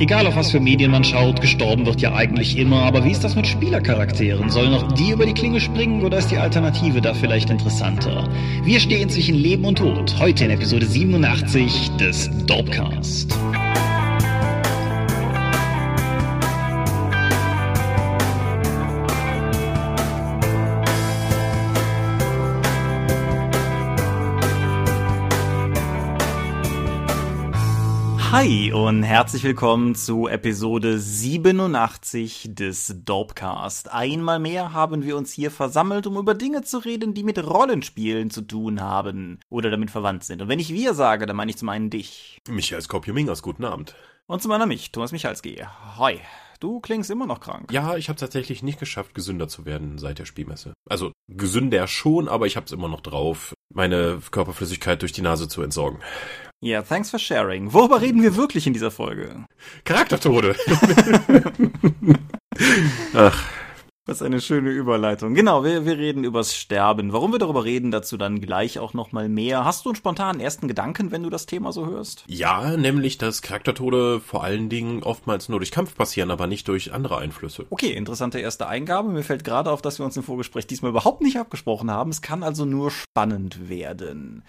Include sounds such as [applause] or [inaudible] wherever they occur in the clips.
Egal auf was für Medien man schaut, gestorben wird ja eigentlich immer, aber wie ist das mit Spielercharakteren? Sollen noch die über die Klinge springen oder ist die Alternative da vielleicht interessanter? Wir stehen zwischen Leben und Tod, heute in Episode 87 des Dorpcast. Hi und herzlich willkommen zu Episode 87 des Dorpcast. Einmal mehr haben wir uns hier versammelt, um über Dinge zu reden, die mit Rollenspielen zu tun haben oder damit verwandt sind. Und wenn ich wir sage, dann meine ich zum einen dich. Michael Skopje-Mingers, guten Abend. Und zum anderen mich, Thomas Michalski. Hi. Du klingst immer noch krank. Ja, ich habe tatsächlich nicht geschafft, gesünder zu werden seit der Spielmesse. Also gesünder schon, aber ich habe es immer noch drauf, meine Körperflüssigkeit durch die Nase zu entsorgen. Ja, yeah, thanks for sharing. Worüber reden wir wirklich in dieser Folge? Charaktertode. [laughs] Ach. Was eine schöne Überleitung. Genau, wir, wir reden übers Sterben. Warum wir darüber reden, dazu dann gleich auch nochmal mehr. Hast du einen spontanen ersten Gedanken, wenn du das Thema so hörst? Ja, nämlich, dass Charaktertode vor allen Dingen oftmals nur durch Kampf passieren, aber nicht durch andere Einflüsse. Okay, interessante erste Eingabe. Mir fällt gerade auf, dass wir uns im Vorgespräch diesmal überhaupt nicht abgesprochen haben. Es kann also nur spannend werden.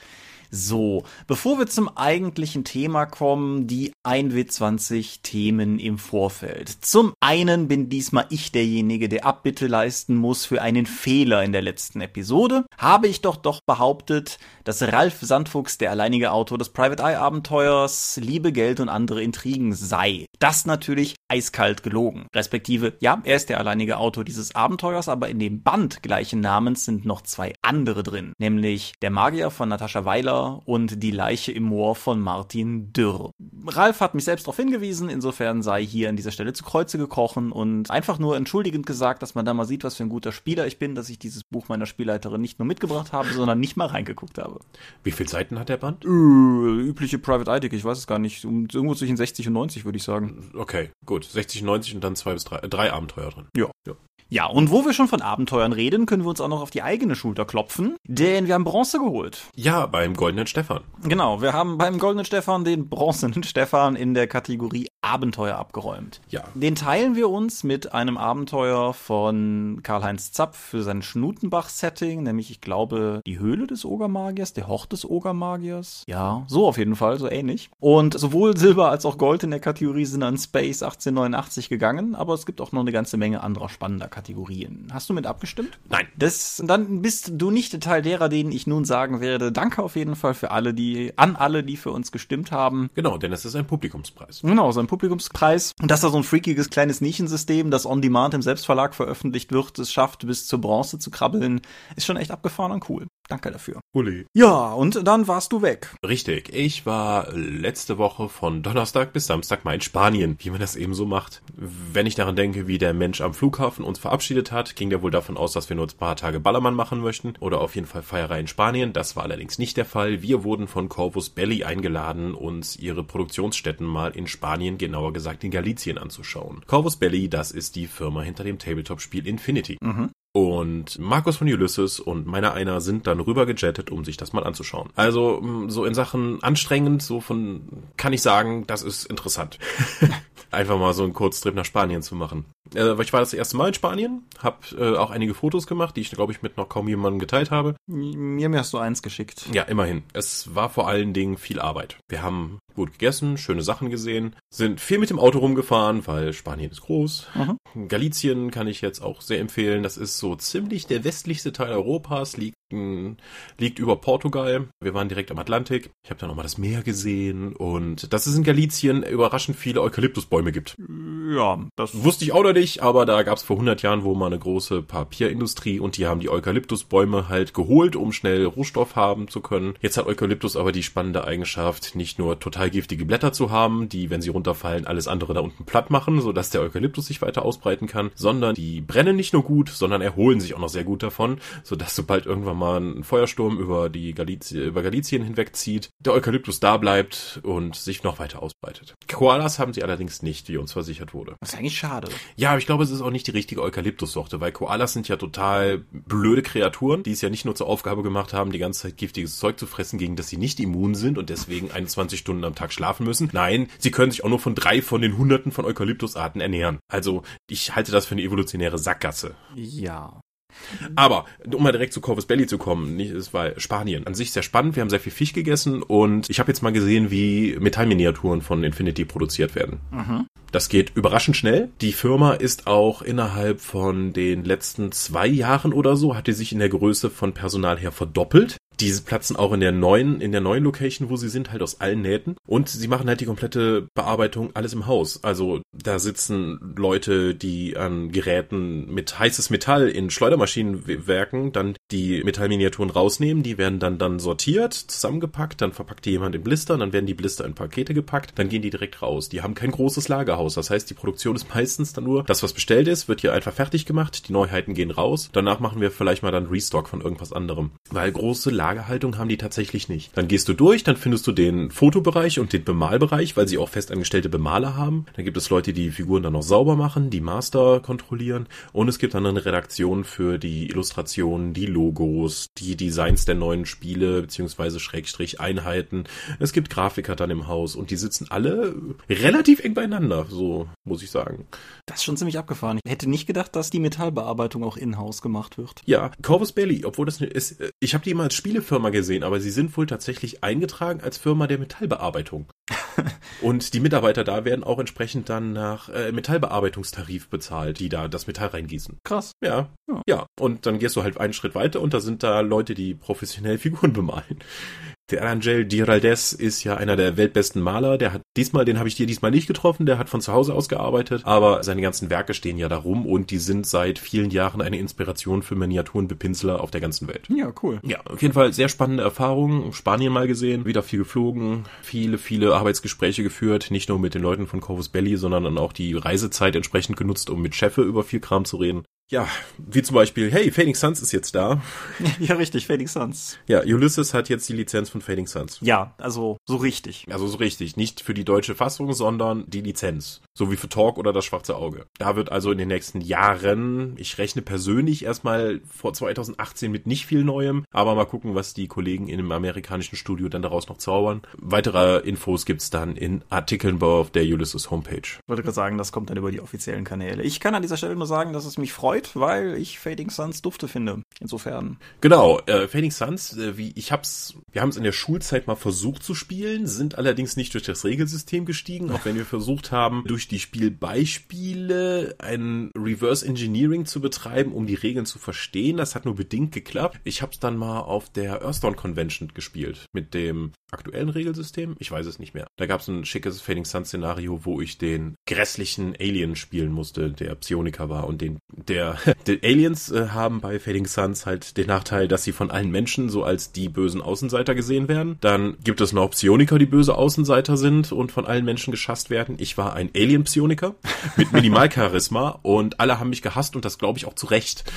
So, bevor wir zum eigentlichen Thema kommen, die 1W20 Themen im Vorfeld. Zum einen bin diesmal ich derjenige, der Abbitte leisten muss für einen Fehler in der letzten Episode. Habe ich doch doch behauptet, dass Ralf Sandfuchs der alleinige Autor des Private Eye Abenteuers Liebe, Geld und andere Intrigen sei. Das natürlich eiskalt gelogen. Respektive, ja, er ist der alleinige Autor dieses Abenteuers, aber in dem Band gleichen Namens sind noch zwei andere drin. Nämlich Der Magier von Natascha Weiler und Die Leiche im Moor von Martin Dürr. Ralf hat mich selbst darauf hingewiesen, insofern sei hier an dieser Stelle zu Kreuze gekrochen und einfach nur entschuldigend gesagt, dass man da mal sieht, was für ein guter Spieler ich bin, dass ich dieses Buch meiner Spielleiterin nicht nur mitgebracht habe, sondern nicht mal reingeguckt habe. Wie viele Seiten hat der Band? Äh, übliche Private Eye, ich weiß es gar nicht. Irgendwo zwischen 60 und 90, würde ich sagen. Okay, gut. 60, 90 und dann zwei bis drei, drei Abenteuer drin. Ja. ja. Ja, und wo wir schon von Abenteuern reden, können wir uns auch noch auf die eigene Schulter klopfen, denn wir haben Bronze geholt. Ja, beim Goldenen Stefan. Genau, wir haben beim Goldenen Stefan den Bronzenen Stefan in der Kategorie Abenteuer abgeräumt. Ja. Den teilen wir uns mit einem Abenteuer von Karl-Heinz Zapp für sein Schnutenbach-Setting, nämlich, ich glaube, die Höhle des Ogermagiers, der Hort des Ogermagiers. Ja, so auf jeden Fall, so ähnlich. Und sowohl Silber als auch Gold in der Kategorie sind an Space 1889 gegangen, aber es gibt auch noch eine ganze Menge anderer spannender Kategorien. Kategorien. Hast du mit abgestimmt? Nein. Das, dann bist du nicht Teil derer, denen ich nun sagen werde. Danke auf jeden Fall für alle, die, an alle, die für uns gestimmt haben. Genau, denn es ist ein Publikumspreis. Genau, so ein Publikumspreis. Und dass da so ein freakiges kleines Nischensystem, das on demand im Selbstverlag veröffentlicht wird, es schafft, bis zur Bronze zu krabbeln, ist schon echt abgefahren und cool. Danke dafür. Uli. Ja, und dann warst du weg. Richtig. Ich war letzte Woche von Donnerstag bis Samstag mal in Spanien, wie man das eben so macht. Wenn ich daran denke, wie der Mensch am Flughafen uns verabschiedet hat, ging der wohl davon aus, dass wir nur ein paar Tage Ballermann machen möchten oder auf jeden Fall Feierei in Spanien. Das war allerdings nicht der Fall. Wir wurden von Corvus Belli eingeladen, uns ihre Produktionsstätten mal in Spanien, genauer gesagt in Galicien anzuschauen. Corvus Belli, das ist die Firma hinter dem Tabletop-Spiel Infinity. Mhm. Und Markus von Ulysses und meiner einer sind dann rüber gejettet, um sich das mal anzuschauen. Also so in Sachen anstrengend, so von kann ich sagen, das ist interessant. [laughs] Einfach mal so einen Kurztrip nach Spanien zu machen. Äh, ich war das erste Mal in Spanien, habe äh, auch einige Fotos gemacht, die ich glaube ich mit noch kaum jemandem geteilt habe. Mir, mir hast du eins geschickt. Ja, immerhin. Es war vor allen Dingen viel Arbeit. Wir haben gut gegessen, schöne Sachen gesehen, sind viel mit dem Auto rumgefahren, weil Spanien ist groß. Mhm. Galicien kann ich jetzt auch sehr empfehlen. Das ist so ziemlich der westlichste Teil Europas, liegt, liegt über Portugal. Wir waren direkt am Atlantik. Ich habe da nochmal das Meer gesehen und dass es in Galicien überraschend viele Eukalyptusbäume gibt. Ja, das wusste ich auch noch nicht, aber da gab es vor 100 Jahren wohl mal eine große Papierindustrie und die haben die Eukalyptusbäume halt geholt, um schnell Rohstoff haben zu können. Jetzt hat Eukalyptus aber die spannende Eigenschaft, nicht nur total giftige Blätter zu haben, die, wenn sie runterfallen, alles andere da unten platt machen, sodass der Eukalyptus sich weiter ausbreiten kann, sondern die brennen nicht nur gut, sondern erholen sich auch noch sehr gut davon, sodass sobald irgendwann mal ein Feuersturm über die Galizien, über Galizien hinwegzieht, der Eukalyptus da bleibt und sich noch weiter ausbreitet. Koalas haben sie allerdings nicht, wie uns versichert wurde wurde. Das ist eigentlich schade. Ja, aber ich glaube, es ist auch nicht die richtige Eukalyptussorte, weil Koalas sind ja total blöde Kreaturen, die es ja nicht nur zur Aufgabe gemacht haben, die ganze Zeit giftiges Zeug zu fressen, gegen das sie nicht immun sind und deswegen 21 Stunden am Tag schlafen müssen. Nein, sie können sich auch nur von drei von den hunderten von Eukalyptusarten ernähren. Also, ich halte das für eine evolutionäre Sackgasse. Ja. Aber, um mal direkt zu Corvus Belly zu kommen, nicht, es war Spanien. An sich sehr spannend, wir haben sehr viel Fisch gegessen und ich habe jetzt mal gesehen, wie Metallminiaturen von Infinity produziert werden. Mhm. Das geht überraschend schnell. Die Firma ist auch innerhalb von den letzten zwei Jahren oder so, hat die sich in der Größe von Personal her verdoppelt. Diese platzen auch in der neuen, in der neuen Location, wo sie sind, halt aus allen Nähten. Und sie machen halt die komplette Bearbeitung alles im Haus. Also da sitzen Leute, die an Geräten mit heißes Metall in Schleudermaschinen werken, dann die Metallminiaturen rausnehmen, die werden dann dann sortiert, zusammengepackt, dann verpackt die jemand in Blister, dann werden die Blister in Pakete gepackt, dann gehen die direkt raus. Die haben kein großes Lagerhaus. Das heißt, die Produktion ist [laughs] meistens dann nur, das was bestellt ist, wird hier einfach fertig gemacht, die Neuheiten gehen raus. Danach machen wir vielleicht mal dann Restock von irgendwas anderem. Weil große Lagerhaltung haben die tatsächlich nicht. Dann gehst du durch, dann findest du den Fotobereich und den Bemalbereich, weil sie auch festangestellte Bemaler haben. Dann gibt es Leute, die Figuren dann noch sauber machen, die Master kontrollieren und es gibt dann eine Redaktion für die Illustrationen, die Logos, die Designs der neuen Spiele beziehungsweise Schrägstrich Einheiten. Es gibt Grafiker dann im Haus und die sitzen alle relativ eng beieinander, so muss ich sagen. Das ist schon ziemlich abgefahren. Ich hätte nicht gedacht, dass die Metallbearbeitung auch in-house gemacht wird. Ja, Corvus Belly, obwohl das ist, ich habe die immer als Spielefirma gesehen, aber sie sind wohl tatsächlich eingetragen als Firma der Metallbearbeitung. [laughs] und die Mitarbeiter da werden auch entsprechend dann nach äh, Metallbearbeitungstarif bezahlt, die da das Metall reingießen. Krass. Ja, ja. Ja. Und dann gehst du halt einen Schritt weiter und da sind da Leute, die professionell [laughs] Figuren bemalen. Der Angel Giraldes ist ja einer der weltbesten Maler. Der hat diesmal, den habe ich dir diesmal nicht getroffen, der hat von zu Hause aus gearbeitet, aber seine ganzen Werke stehen ja da rum und die sind seit vielen Jahren eine Inspiration für Miniaturenbepinsler auf der ganzen Welt. Ja, cool. Ja, auf jeden Fall sehr spannende Erfahrung. Spanien mal gesehen, wieder viel geflogen, viele, viele Arbeitsgespräche geführt, nicht nur mit den Leuten von Corvus Belly, sondern dann auch die Reisezeit entsprechend genutzt, um mit Chefe über viel Kram zu reden. Ja, wie zum Beispiel, hey, Fading Suns ist jetzt da. [laughs] Ja, richtig, Fading Suns. Ja, Ulysses hat jetzt die Lizenz von Fading Suns. Ja, also so richtig. Also so richtig. Nicht für die deutsche Fassung, sondern die Lizenz. So wie für Talk oder das Schwarze Auge. Da wird also in den nächsten Jahren, ich rechne persönlich erstmal vor 2018 mit nicht viel Neuem, aber mal gucken, was die Kollegen in dem amerikanischen Studio dann daraus noch zaubern. Weitere Infos gibt's dann in Artikeln auf der Ulysses Homepage. Ich wollte gerade sagen, das kommt dann über die offiziellen Kanäle. Ich kann an dieser Stelle nur sagen, dass es mich freut, weil ich Fading Suns dufte finde. Insofern. Genau, äh, Fading Suns, äh, wie ich hab's, wir haben es in der Schulzeit mal versucht zu spielen, sind allerdings nicht durch das Regelsystem gestiegen, auch wenn wir versucht haben, durch die Spielbeispiele ein Reverse Engineering zu betreiben, um die Regeln zu verstehen. Das hat nur bedingt geklappt. Ich hab's dann mal auf der Earthdawn Convention gespielt mit dem aktuellen Regelsystem. Ich weiß es nicht mehr. Da gab's ein schickes Fading Suns Szenario, wo ich den grässlichen Alien spielen musste, der Psioniker war und den der [laughs] die Aliens äh, haben bei Fading Suns halt den Nachteil, dass sie von allen Menschen so als die bösen Außenseiter gesehen werden. Dann gibt es noch Psioniker, die böse Außenseiter sind und von allen Menschen geschasst werden. Ich war ein Alien-Psioniker [laughs] mit Minimalcharisma und alle haben mich gehasst und das glaube ich auch zu Recht. [laughs]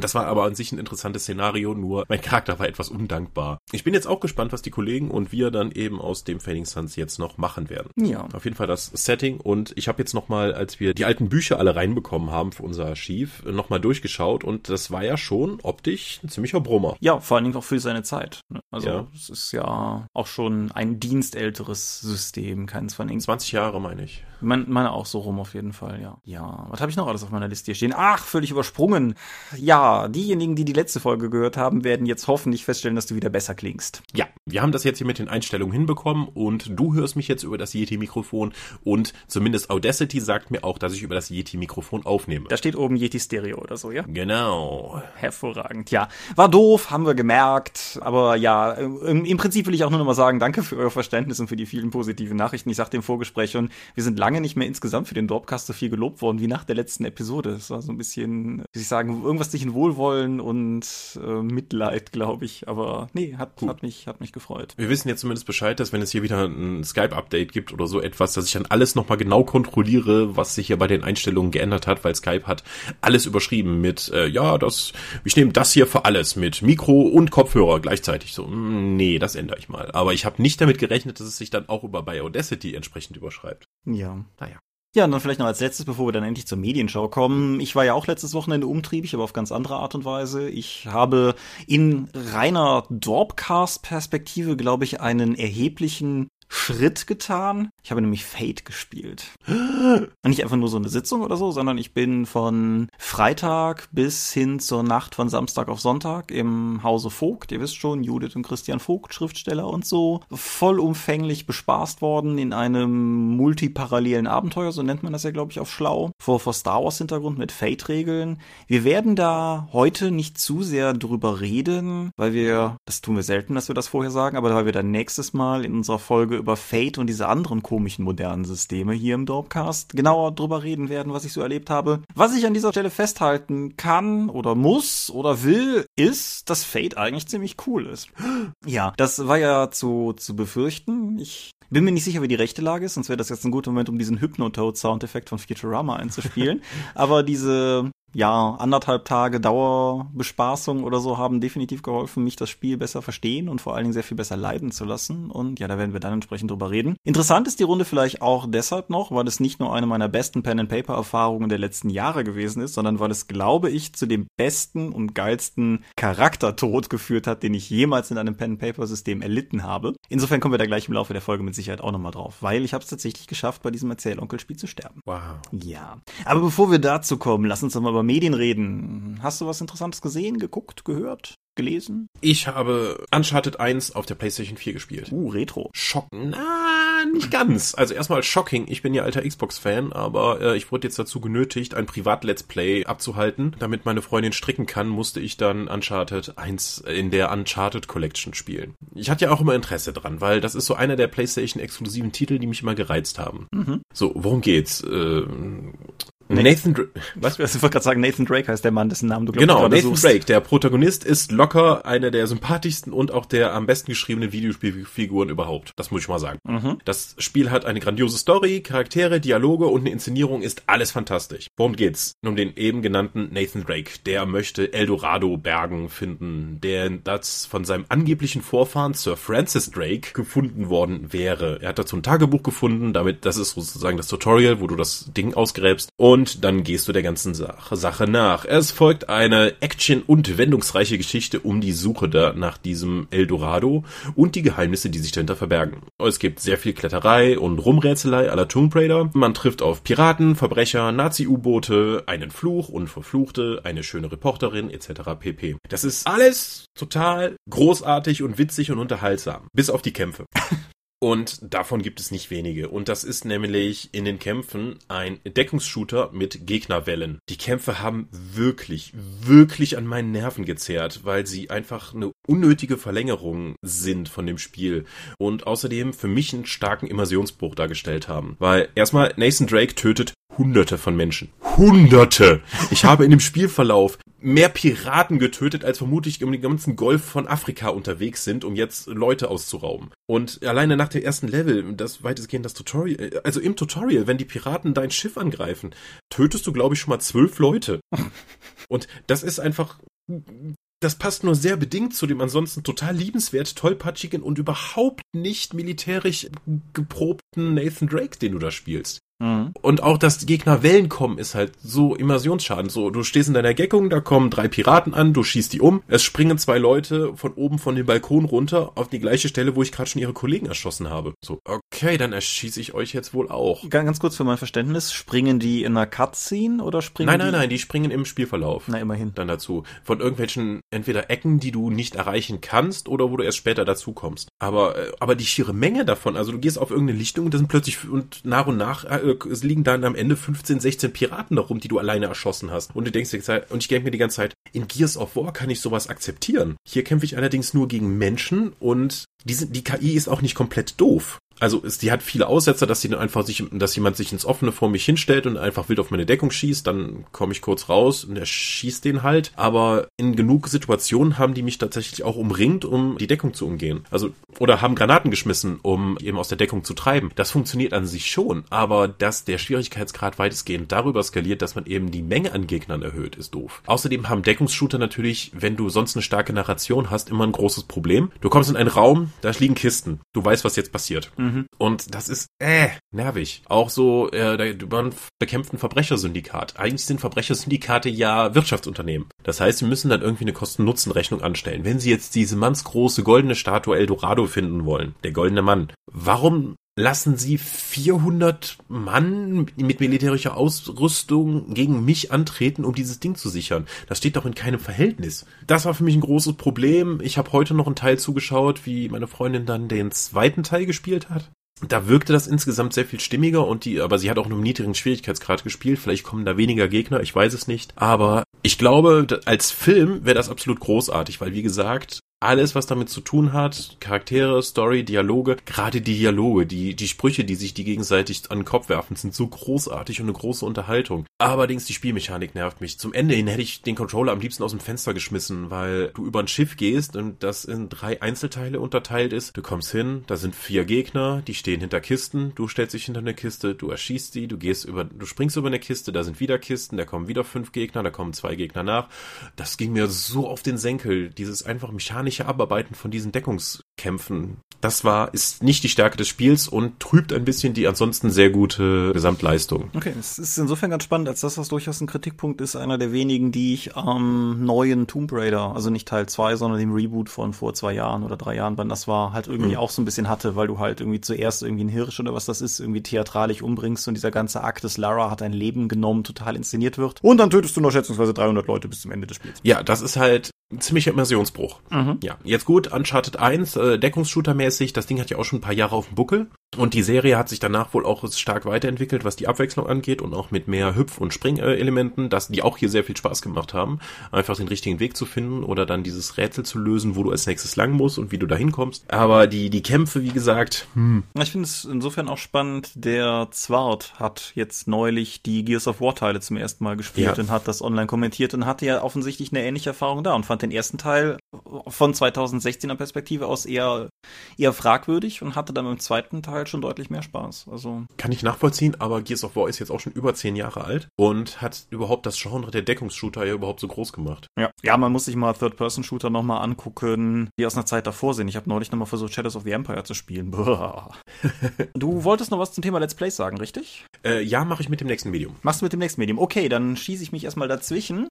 Das war aber an sich ein interessantes Szenario, nur mein Charakter war etwas undankbar. Ich bin jetzt auch gespannt, was die Kollegen und wir dann eben aus dem Fading Suns jetzt noch machen werden. Ja. Auf jeden Fall das Setting und ich habe jetzt nochmal, als wir die alten Bücher alle reinbekommen haben für unser Archiv, nochmal durchgeschaut und das war ja schon optisch ein ziemlicher Brummer. Ja, vor allen Dingen auch für seine Zeit. Ne? Also ja. es ist ja auch schon ein dienstälteres System, keins von 20 Jahre meine ich. Meine, meine auch so rum auf jeden Fall, ja. Ja, was habe ich noch alles auf meiner Liste hier stehen? Ach, völlig übersprungen. Ja, diejenigen, die die letzte Folge gehört haben, werden jetzt hoffentlich feststellen, dass du wieder besser klingst. Ja, wir haben das jetzt hier mit den Einstellungen hinbekommen und du hörst mich jetzt über das Yeti-Mikrofon und zumindest Audacity sagt mir auch, dass ich über das Yeti-Mikrofon aufnehme. Da steht oben Yeti Stereo oder so, ja? Genau. Hervorragend, ja. War doof, haben wir gemerkt, aber ja, im, im Prinzip will ich auch nur noch mal sagen, danke für euer Verständnis und für die vielen positiven Nachrichten. Ich sagte im Vorgespräch schon, wir sind lange nicht mehr insgesamt für den Dropcast so viel gelobt worden wie nach der letzten Episode. Es war so ein bisschen, wie ich sagen, irgendwas zwischen Wohlwollen und äh, Mitleid, glaube ich. Aber nee, hat, hat, mich, hat mich gefreut. Wir wissen jetzt zumindest Bescheid, dass wenn es hier wieder ein Skype-Update gibt oder so etwas, dass ich dann alles nochmal genau kontrolliere, was sich hier bei den Einstellungen geändert hat, weil Skype hat alles überschrieben mit, äh, ja, das, ich nehme das hier für alles mit Mikro und Kopfhörer gleichzeitig. So, mh, mm, nee, das ändere ich mal. Aber ich habe nicht damit gerechnet, dass es sich dann auch über bei Audacity entsprechend überschreibt. Ja. Naja. Ja, und dann vielleicht noch als letztes, bevor wir dann endlich zur Medienschau kommen. Ich war ja auch letztes Wochenende umtriebig, aber auf ganz andere Art und Weise. Ich habe in reiner Dorpcast-Perspektive, glaube ich, einen erheblichen Schritt getan. Ich habe nämlich Fate gespielt. Und nicht einfach nur so eine Sitzung oder so, sondern ich bin von Freitag bis hin zur Nacht von Samstag auf Sonntag im Hause Vogt, ihr wisst schon, Judith und Christian Vogt, Schriftsteller und so, vollumfänglich bespaßt worden in einem multiparallelen Abenteuer, so nennt man das ja, glaube ich, auf schlau, vor, vor Star Wars Hintergrund mit Fate-Regeln. Wir werden da heute nicht zu sehr drüber reden, weil wir, das tun wir selten, dass wir das vorher sagen, aber weil wir dann nächstes Mal in unserer Folge über Fate und diese anderen komischen modernen Systeme hier im Dorpcast genauer drüber reden werden, was ich so erlebt habe. Was ich an dieser Stelle festhalten kann oder muss oder will, ist, dass Fate eigentlich ziemlich cool ist. [gasps] Ja, das war ja zu, zu befürchten. Ich bin mir nicht sicher, wie die rechte Lage ist, sonst wäre das jetzt ein guter Moment, um diesen Hypnotoad-Soundeffekt von Futurama einzuspielen. [laughs] Aber diese ja, anderthalb Tage Dauerbespaßung oder so haben definitiv geholfen, mich das Spiel besser verstehen und vor allen Dingen sehr viel besser leiden zu lassen. Und ja, da werden wir dann entsprechend drüber reden. Interessant ist die Runde vielleicht auch deshalb noch, weil es nicht nur eine meiner besten Pen-and-Paper-Erfahrungen der letzten Jahre gewesen ist, sondern weil es, glaube ich, zu dem besten und geilsten Charaktertod geführt hat, den ich jemals in einem Pen-and-Paper-System erlitten habe. Insofern kommen wir da gleich im Laufe der Folge mit Sicherheit auch nochmal drauf, weil ich habe es tatsächlich geschafft, bei diesem Erzählonkelspiel zu sterben. Wow. Ja. Aber bevor wir dazu kommen, lass uns doch mal über Medien reden. Hast du was Interessantes gesehen, geguckt, gehört, gelesen? Ich habe Uncharted 1 auf der PlayStation 4 gespielt. Uh, Retro. Schock. Na, nicht ganz. Also erstmal shocking. Ich bin ja alter Xbox-Fan, aber äh, ich wurde jetzt dazu genötigt, ein Privat-Let's Play abzuhalten. Damit meine Freundin stricken kann, musste ich dann Uncharted 1 in der Uncharted Collection spielen. Ich hatte ja auch immer Interesse dran, weil das ist so einer der PlayStation-exklusiven Titel, die mich immer gereizt haben. Mhm. So, worum geht's? Äh, Nathan, Dra was? Ich wollte gerade sagen, Nathan Drake heißt der Mann, dessen Namen du glaub, Genau, Nathan suchst. Drake, der Protagonist, ist locker einer der sympathischsten und auch der am besten geschriebenen Videospielfiguren überhaupt. Das muss ich mal sagen. Mhm. Das Spiel hat eine grandiose Story, Charaktere, Dialoge und eine Inszenierung ist alles fantastisch. Worum geht's? Um den eben genannten Nathan Drake. Der möchte Eldorado Bergen finden, der das von seinem angeblichen Vorfahren Sir Francis Drake gefunden worden wäre. Er hat dazu ein Tagebuch gefunden, damit, das ist sozusagen das Tutorial, wo du das Ding ausgräbst und dann gehst du der ganzen Sache, nach. Es folgt eine Action- und wendungsreiche Geschichte um die Suche da nach diesem Eldorado und die Geheimnisse, die sich dahinter verbergen. Es gibt sehr viel Kletterei und Rumrätselei la Tomb Raider. Man trifft auf Piraten, Verbrecher, Nazi-U-Boote, einen Fluch und Verfluchte, eine schöne Reporterin etc. pp. Das ist alles total großartig und witzig und unterhaltsam. Bis auf die Kämpfe. Und davon gibt es nicht wenige. Und das ist nämlich in den Kämpfen ein Deckungsshooter mit Gegnerwellen. Die Kämpfe haben wirklich, wirklich an meinen Nerven gezerrt, weil sie einfach eine unnötige Verlängerung sind von dem Spiel. Und außerdem für mich einen starken Immersionsbruch dargestellt haben. Weil erstmal Nathan Drake tötet Hunderte von Menschen. Hunderte! Ich habe in dem Spielverlauf mehr Piraten getötet, als vermutlich um den ganzen Golf von Afrika unterwegs sind, um jetzt Leute auszurauben. Und alleine nach dem ersten Level, das weitestgehend das Tutorial, also im Tutorial, wenn die Piraten dein Schiff angreifen, tötest du, glaube ich, schon mal zwölf Leute. [laughs] Und das ist einfach das passt nur sehr bedingt zu dem ansonsten total liebenswert, tollpatschigen und überhaupt nicht militärisch geprobten Nathan Drake, den du da spielst. Mhm. Und auch, dass die Gegner Wellen kommen, ist halt so Immersionsschaden. So, du stehst in deiner Geckung, da kommen drei Piraten an, du schießt die um, es springen zwei Leute von oben von dem Balkon runter auf die gleiche Stelle, wo ich gerade schon ihre Kollegen erschossen habe. So, okay, dann erschieße ich euch jetzt wohl auch. Ganz, kurz für mein Verständnis, springen die in einer Cutscene oder springen Nein, die? nein, nein, die springen im Spielverlauf. Na, immerhin. Dann dazu. Von irgendwelchen entweder Ecken, die du nicht erreichen kannst oder wo du erst später dazu kommst. Aber, äh, aber die schiere Menge davon, also du gehst auf irgendeine Lichtung und das sind plötzlich und nach und nach äh, es liegen dann am Ende 15, 16 Piraten darum, die du alleine erschossen hast. Und du denkst dir und ich denke mir die ganze Zeit, in Gears of War kann ich sowas akzeptieren. Hier kämpfe ich allerdings nur gegen Menschen und die, sind, die KI ist auch nicht komplett doof. Also es, die hat viele Aussetzer, dass sie dann einfach sich, dass jemand sich ins Offene vor mich hinstellt und einfach wild auf meine Deckung schießt, dann komme ich kurz raus und er schießt den halt. Aber in genug Situationen haben die mich tatsächlich auch umringt, um die Deckung zu umgehen. Also oder haben Granaten geschmissen, um eben aus der Deckung zu treiben. Das funktioniert an sich schon, aber dass der Schwierigkeitsgrad weitestgehend darüber skaliert, dass man eben die Menge an Gegnern erhöht, ist doof. Außerdem haben Deckungsshooter natürlich, wenn du sonst eine starke Narration hast, immer ein großes Problem. Du kommst in einen Raum, da liegen Kisten. Du weißt, was jetzt passiert. Mhm. Und das ist, äh, nervig. Auch so, äh, man bekämpft ein Verbrechersyndikat. Eigentlich sind Verbrechersyndikate ja Wirtschaftsunternehmen. Das heißt, sie müssen dann irgendwie eine Kosten-Nutzen-Rechnung anstellen. Wenn sie jetzt diese mannsgroße goldene Statue Eldorado finden wollen, der goldene Mann, warum lassen sie 400 Mann mit militärischer Ausrüstung gegen mich antreten, um dieses Ding zu sichern. Das steht doch in keinem Verhältnis. Das war für mich ein großes Problem. Ich habe heute noch einen Teil zugeschaut, wie meine Freundin dann den zweiten Teil gespielt hat. Da wirkte das insgesamt sehr viel stimmiger und die, aber sie hat auch nur im niedrigen Schwierigkeitsgrad gespielt. Vielleicht kommen da weniger Gegner, ich weiß es nicht. Aber ich glaube, als Film wäre das absolut großartig, weil wie gesagt, alles, was damit zu tun hat, Charaktere, Story, Dialoge, gerade die Dialoge, die, die Sprüche, die sich die gegenseitig an den Kopf werfen, sind so großartig und eine große Unterhaltung. Allerdings die Spielmechanik nervt mich. Zum Ende hin hätte ich den Controller am liebsten aus dem Fenster geschmissen, weil du über ein Schiff gehst und das in drei Einzelteile unterteilt ist. Du kommst hin, da sind vier Gegner, die stehen hinter Kisten, du stellst dich hinter eine Kiste, du erschießt die, du gehst über, du springst über eine Kiste, da sind wieder Kisten, da kommen wieder fünf Gegner, da kommen zwei Gegner nach. Das ging mir so auf den Senkel, dieses einfach mechanisch ordentliche Abarbeiten von diesen Deckungskämpfen, das war, ist nicht die Stärke des Spiels und trübt ein bisschen die ansonsten sehr gute Gesamtleistung. Okay, es ist insofern ganz spannend, als dass das durchaus ein Kritikpunkt ist, einer der wenigen, die ich am neuen Tomb Raider, also nicht Teil 2, sondern dem Reboot von vor zwei Jahren oder drei Jahren, wann das war, halt irgendwie mhm. auch so ein bisschen hatte, weil du halt irgendwie zuerst irgendwie einen Hirsch oder was das ist, irgendwie theatralisch umbringst und dieser ganze Akt des Lara hat ein Leben genommen, total inszeniert wird. Und dann tötest du noch schätzungsweise 300 Leute bis zum Ende des Spiels. Ja, das ist halt ein ziemlicher Immersionsbruch. Mhm. Ja, jetzt gut, Uncharted 1, äh, Deckungsshooter-mäßig, das Ding hat ja auch schon ein paar Jahre auf dem Buckel. Und die Serie hat sich danach wohl auch stark weiterentwickelt, was die Abwechslung angeht und auch mit mehr Hüpf- und Springelementen, dass die auch hier sehr viel Spaß gemacht haben, einfach den richtigen Weg zu finden oder dann dieses Rätsel zu lösen, wo du als nächstes lang musst und wie du da hinkommst. Aber die, die Kämpfe, wie gesagt, hm. Ich finde es insofern auch spannend, der Zwart hat jetzt neulich die Gears of War Teile zum ersten Mal gespielt ja. und hat das online kommentiert und hatte ja offensichtlich eine ähnliche Erfahrung da und fand den ersten Teil von 2016er Perspektive aus eher, eher fragwürdig und hatte dann im zweiten Teil schon deutlich mehr Spaß. Also. Kann ich nachvollziehen, aber Gears of War ist jetzt auch schon über zehn Jahre alt und hat überhaupt das Genre der Deckungsshooter ja überhaupt so groß gemacht. Ja, ja man muss sich mal Third-Person-Shooter nochmal angucken, die aus einer Zeit davor sind. Ich habe neulich nochmal versucht, Shadows of the Empire zu spielen. [laughs] [laughs] du wolltest noch was zum Thema Let's Plays sagen, richtig? Äh, ja, mache ich mit dem nächsten Medium. Machst du mit dem nächsten Medium? Okay, dann schieße ich mich erstmal dazwischen.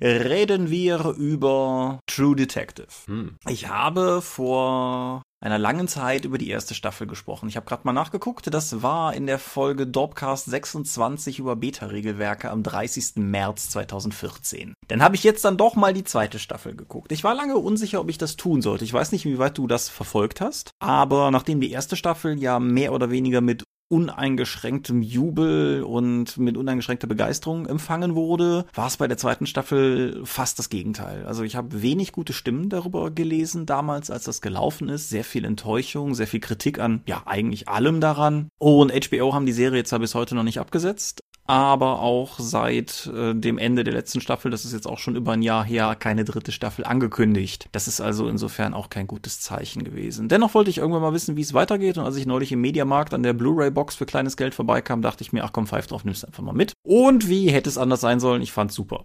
Reden wir über True Detective. Hm. Ich habe vor einer langen Zeit über die erste Staffel gesprochen. Ich habe gerade mal nachgeguckt, das war in der Folge Dorpcast 26 über Beta-Regelwerke am 30. März 2014. Dann habe ich jetzt dann doch mal die zweite Staffel geguckt. Ich war lange unsicher, ob ich das tun sollte. Ich weiß nicht, wie weit du das verfolgt hast, aber nachdem die erste Staffel ja mehr oder weniger mit uneingeschränktem Jubel und mit uneingeschränkter Begeisterung empfangen wurde, war es bei der zweiten Staffel fast das Gegenteil. Also ich habe wenig gute Stimmen darüber gelesen damals, als das gelaufen ist. Sehr viel Enttäuschung, sehr viel Kritik an, ja, eigentlich allem daran. Und HBO haben die Serie zwar bis heute noch nicht abgesetzt, aber auch seit äh, dem Ende der letzten Staffel, das ist jetzt auch schon über ein Jahr her, keine dritte Staffel angekündigt. Das ist also insofern auch kein gutes Zeichen gewesen. Dennoch wollte ich irgendwann mal wissen, wie es weitergeht und als ich neulich im Mediamarkt an der Blu-ray-Box für kleines Geld vorbeikam, dachte ich mir, ach komm, pfeif drauf, nimmst einfach mal mit. Und wie hätte es anders sein sollen? Ich fand's super.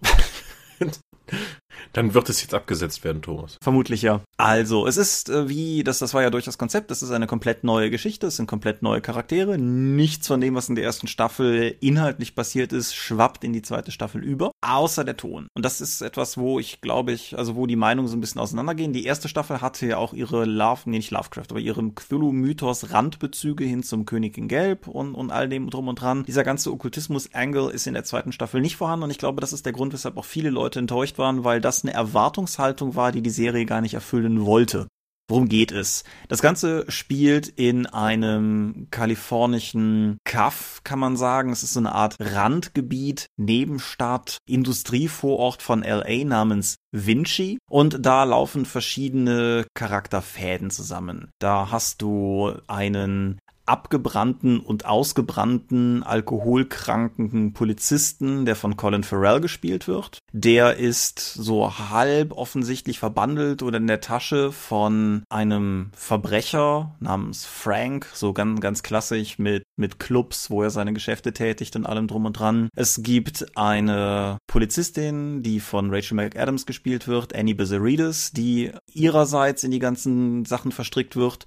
[laughs] Dann wird es jetzt abgesetzt werden, Thomas. Vermutlich ja. Also, es ist äh, wie, das, das war ja durch das Konzept, es ist eine komplett neue Geschichte, es sind komplett neue Charaktere. Nichts von dem, was in der ersten Staffel inhaltlich passiert ist, schwappt in die zweite Staffel über, außer der Ton. Und das ist etwas, wo ich glaube ich, also wo die Meinungen so ein bisschen auseinandergehen. Die erste Staffel hatte ja auch ihre Love, nee, nicht Lovecraft, aber ihrem Cthulhu-Mythos Randbezüge hin zum König in Gelb und, und all dem drum und dran. Dieser ganze Okkultismus-Angle ist in der zweiten Staffel nicht vorhanden und ich glaube, das ist der Grund, weshalb auch viele Leute enttäuscht waren, weil das eine Erwartungshaltung war, die die Serie gar nicht erfüllen wollte. Worum geht es? Das Ganze spielt in einem kalifornischen Kaff, kann man sagen. Es ist so eine Art Randgebiet, Nebenstadt, Industrievorort von LA namens Vinci. Und da laufen verschiedene Charakterfäden zusammen. Da hast du einen abgebrannten und ausgebrannten, alkoholkranken Polizisten, der von Colin Farrell gespielt wird. Der ist so halb offensichtlich verbandelt oder in der Tasche von einem Verbrecher namens Frank, so ganz, ganz klassisch mit, mit Clubs, wo er seine Geschäfte tätigt und allem drum und dran. Es gibt eine Polizistin, die von Rachel McAdams gespielt wird, Annie Bezerides, die ihrerseits in die ganzen Sachen verstrickt wird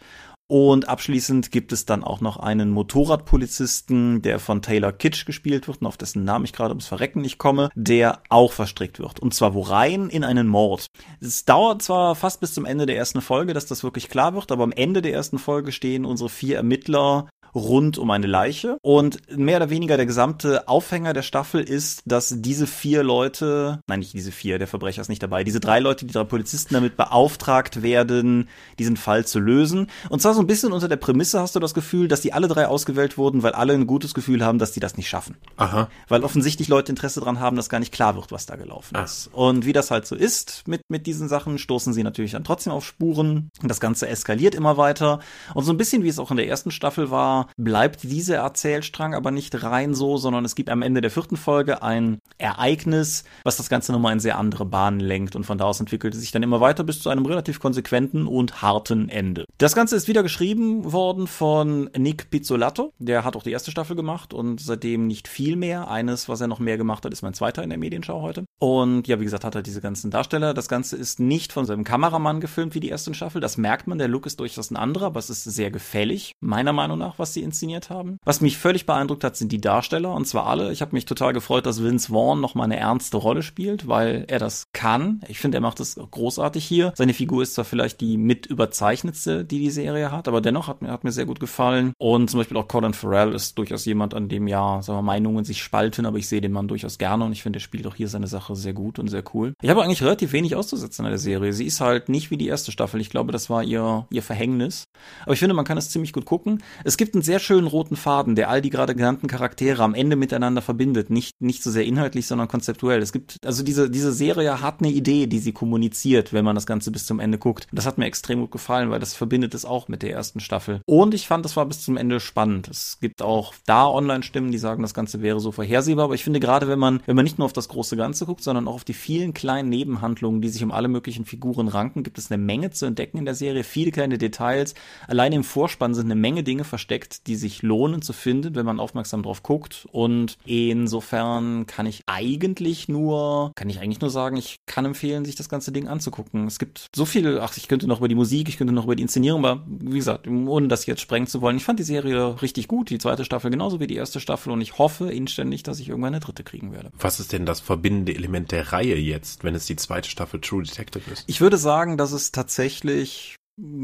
Und abschließend gibt es dann auch noch einen Motorradpolizisten, der von Taylor Kitsch gespielt wird und auf dessen Namen ich gerade ums Verrecken nicht komme, der auch verstrickt wird. Und zwar wo rein? In einen Mord. Es dauert zwar fast bis zum Ende der ersten Folge, dass das wirklich klar wird, aber am Ende der ersten Folge stehen unsere vier Ermittler rund um eine Leiche. Und mehr oder weniger der gesamte Aufhänger der Staffel ist, dass diese vier Leute, nein, nicht diese vier, der Verbrecher ist nicht dabei, diese drei Leute, die drei Polizisten damit beauftragt werden, diesen Fall zu lösen. Und zwar so ein bisschen unter der Prämisse hast du das Gefühl, dass die alle drei ausgewählt wurden, weil alle ein gutes Gefühl haben, dass die das nicht schaffen. Aha. Weil offensichtlich Leute Interesse dran haben, dass gar nicht klar wird, was da gelaufen Ah. ist. Und wie das halt so ist mit, mit diesen Sachen, stoßen sie natürlich dann trotzdem auf Spuren. Das Ganze eskaliert immer weiter. Und so ein bisschen wie es auch in der ersten Staffel war, bleibt dieser Erzählstrang aber nicht rein so, sondern es gibt am Ende der vierten Folge ein Ereignis, was das Ganze nochmal in sehr andere Bahnen lenkt. Und von da aus entwickelt es sich dann immer weiter bis zu einem relativ konsequenten und harten Ende. Das Ganze ist wieder geschrieben worden von Nick Pizzolatto. Der hat auch die erste Staffel gemacht und seitdem nicht viel mehr. Eines, was er noch mehr gemacht hat, ist mein zweiter in der Medienschau heute. Und ja, wie gesagt, hat er diese ganzen Darsteller. Das Ganze ist nicht von seinem Kameramann gefilmt wie die erste Staffel. Das merkt man. Der Look ist durchaus ein anderer, aber es ist sehr gefällig, meiner Meinung nach, was sie inszeniert haben. Was mich völlig beeindruckt hat, sind die Darsteller und zwar alle. Ich habe mich total gefreut, dass Vince Vaughn noch mal eine ernste Rolle spielt, weil er das kann. Ich finde, er macht das großartig hier. Seine Figur ist zwar vielleicht die mit überzeichnetste, die die Serie hat, aber dennoch hat mir, hat mir sehr gut gefallen. Und zum Beispiel auch Colin Farrell ist durchaus jemand, an dem ja, sagen wir, Meinungen sich spalten, aber ich sehe den Mann durchaus gerne und ich finde, er spielt auch hier seine Sache sehr gut und sehr cool. Ich habe eigentlich relativ wenig auszusetzen an der Serie. Sie ist halt nicht wie die erste Staffel. Ich glaube, das war ihr, ihr Verhängnis. Aber ich finde, man kann es ziemlich gut gucken. Es gibt einen sehr schönen roten Faden, der all die gerade genannten Charaktere am Ende miteinander verbindet. Nicht, nicht so sehr inhaltlich, sondern konzeptuell. Es gibt, also diese, diese Serie hat eine Idee, die sie kommuniziert, wenn man das Ganze bis zum Ende guckt. Das hat mir extrem gut gefallen, weil das verbindet es auch mit der ersten Staffel. Und ich fand, das war bis zum Ende spannend. Es gibt auch da Online-Stimmen, die sagen, das Ganze wäre so vorhersehbar. Aber ich finde gerade, wenn man, wenn man nicht nur auf das große Ganze guckt, sondern auch auf die vielen kleinen Nebenhandlungen, die sich um alle möglichen Figuren ranken, gibt es eine Menge zu entdecken in der Serie. Viele kleine Details. Allein im Vorspann sind eine Menge Dinge versteckt, die sich lohnen zu finden, wenn man aufmerksam drauf guckt. Und insofern kann ich eigentlich nur, kann ich eigentlich nur sagen, ich kann empfehlen, sich das ganze Ding anzugucken. Es gibt so viel, ach, ich könnte noch über die Musik, ich könnte noch über die Inszenierung, aber wie gesagt, ohne das jetzt sprengen zu wollen, ich fand die Serie richtig gut, die zweite Staffel genauso wie die erste Staffel und ich hoffe inständig, dass ich irgendwann eine dritte kriegen werde. Was ist denn das verbindende Element der Reihe jetzt, wenn es die zweite Staffel True Detective ist? Ich würde sagen, dass es tatsächlich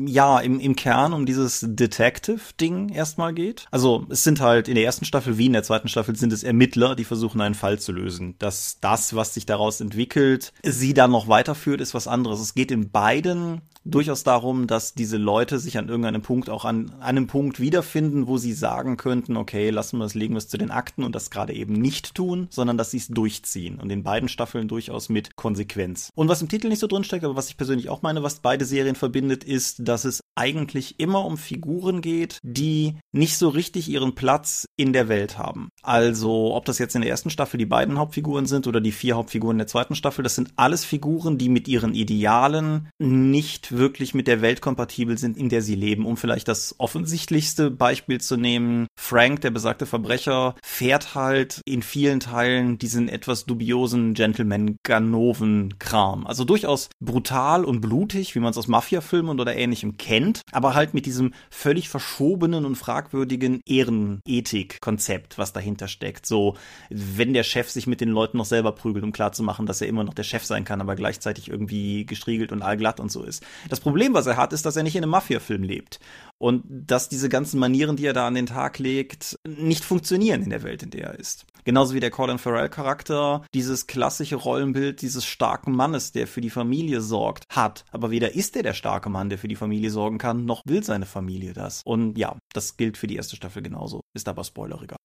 ja, im, im Kern um dieses Detective-Ding erstmal geht. Also es sind halt in der ersten Staffel wie in der zweiten Staffel sind es Ermittler, die versuchen einen Fall zu lösen. Dass das, was sich daraus entwickelt, sie dann noch weiterführt, ist was anderes. Es geht in beiden durchaus darum, dass diese Leute sich an irgendeinem Punkt auch an einem Punkt wiederfinden, wo sie sagen könnten, okay, lassen wir es, legen wir es zu den Akten und das gerade eben nicht tun, sondern dass sie es durchziehen. Und in beiden Staffeln durchaus mit Konsequenz. Und was im Titel nicht so drinsteckt, aber was ich persönlich auch meine, was beide Serien verbindet, ist, dass es eigentlich immer um Figuren geht, die nicht so richtig ihren Platz in der Welt haben. Also, ob das jetzt in der ersten Staffel die beiden Hauptfiguren sind oder die vier Hauptfiguren der zweiten Staffel, das sind alles Figuren, die mit ihren Idealen nicht wirklich mit der Welt kompatibel sind, in der sie leben. Um vielleicht das offensichtlichste Beispiel zu nehmen, Frank, der besagte Verbrecher, fährt halt in vielen Teilen diesen etwas dubiosen Gentleman-Ganoven-Kram. Also durchaus brutal und blutig, wie man es aus Mafia-Filmen oder ähnlichem kennt, aber halt mit diesem völlig verschobenen und fragwürdigen Ehrenethik-Konzept, was dahinter steckt. So, wenn der Chef sich mit den Leuten noch selber prügelt, um klarzumachen, dass er immer noch der Chef sein kann, aber gleichzeitig irgendwie gestriegelt und allglatt und so ist. Das Problem, was er hat, ist, dass er nicht in einem Mafia-Film lebt. Und dass diese ganzen Manieren, die er da an den Tag legt, nicht funktionieren in der Welt, in der er ist. Genauso wie der Colin Farrell-Charakter dieses klassische Rollenbild dieses starken Mannes, der für die Familie sorgt, hat. Aber weder ist er der starke Mann, der für die Familie sorgen kann, noch will seine Familie das. Und ja, das gilt für die erste Staffel genauso. Ist aber spoileriger.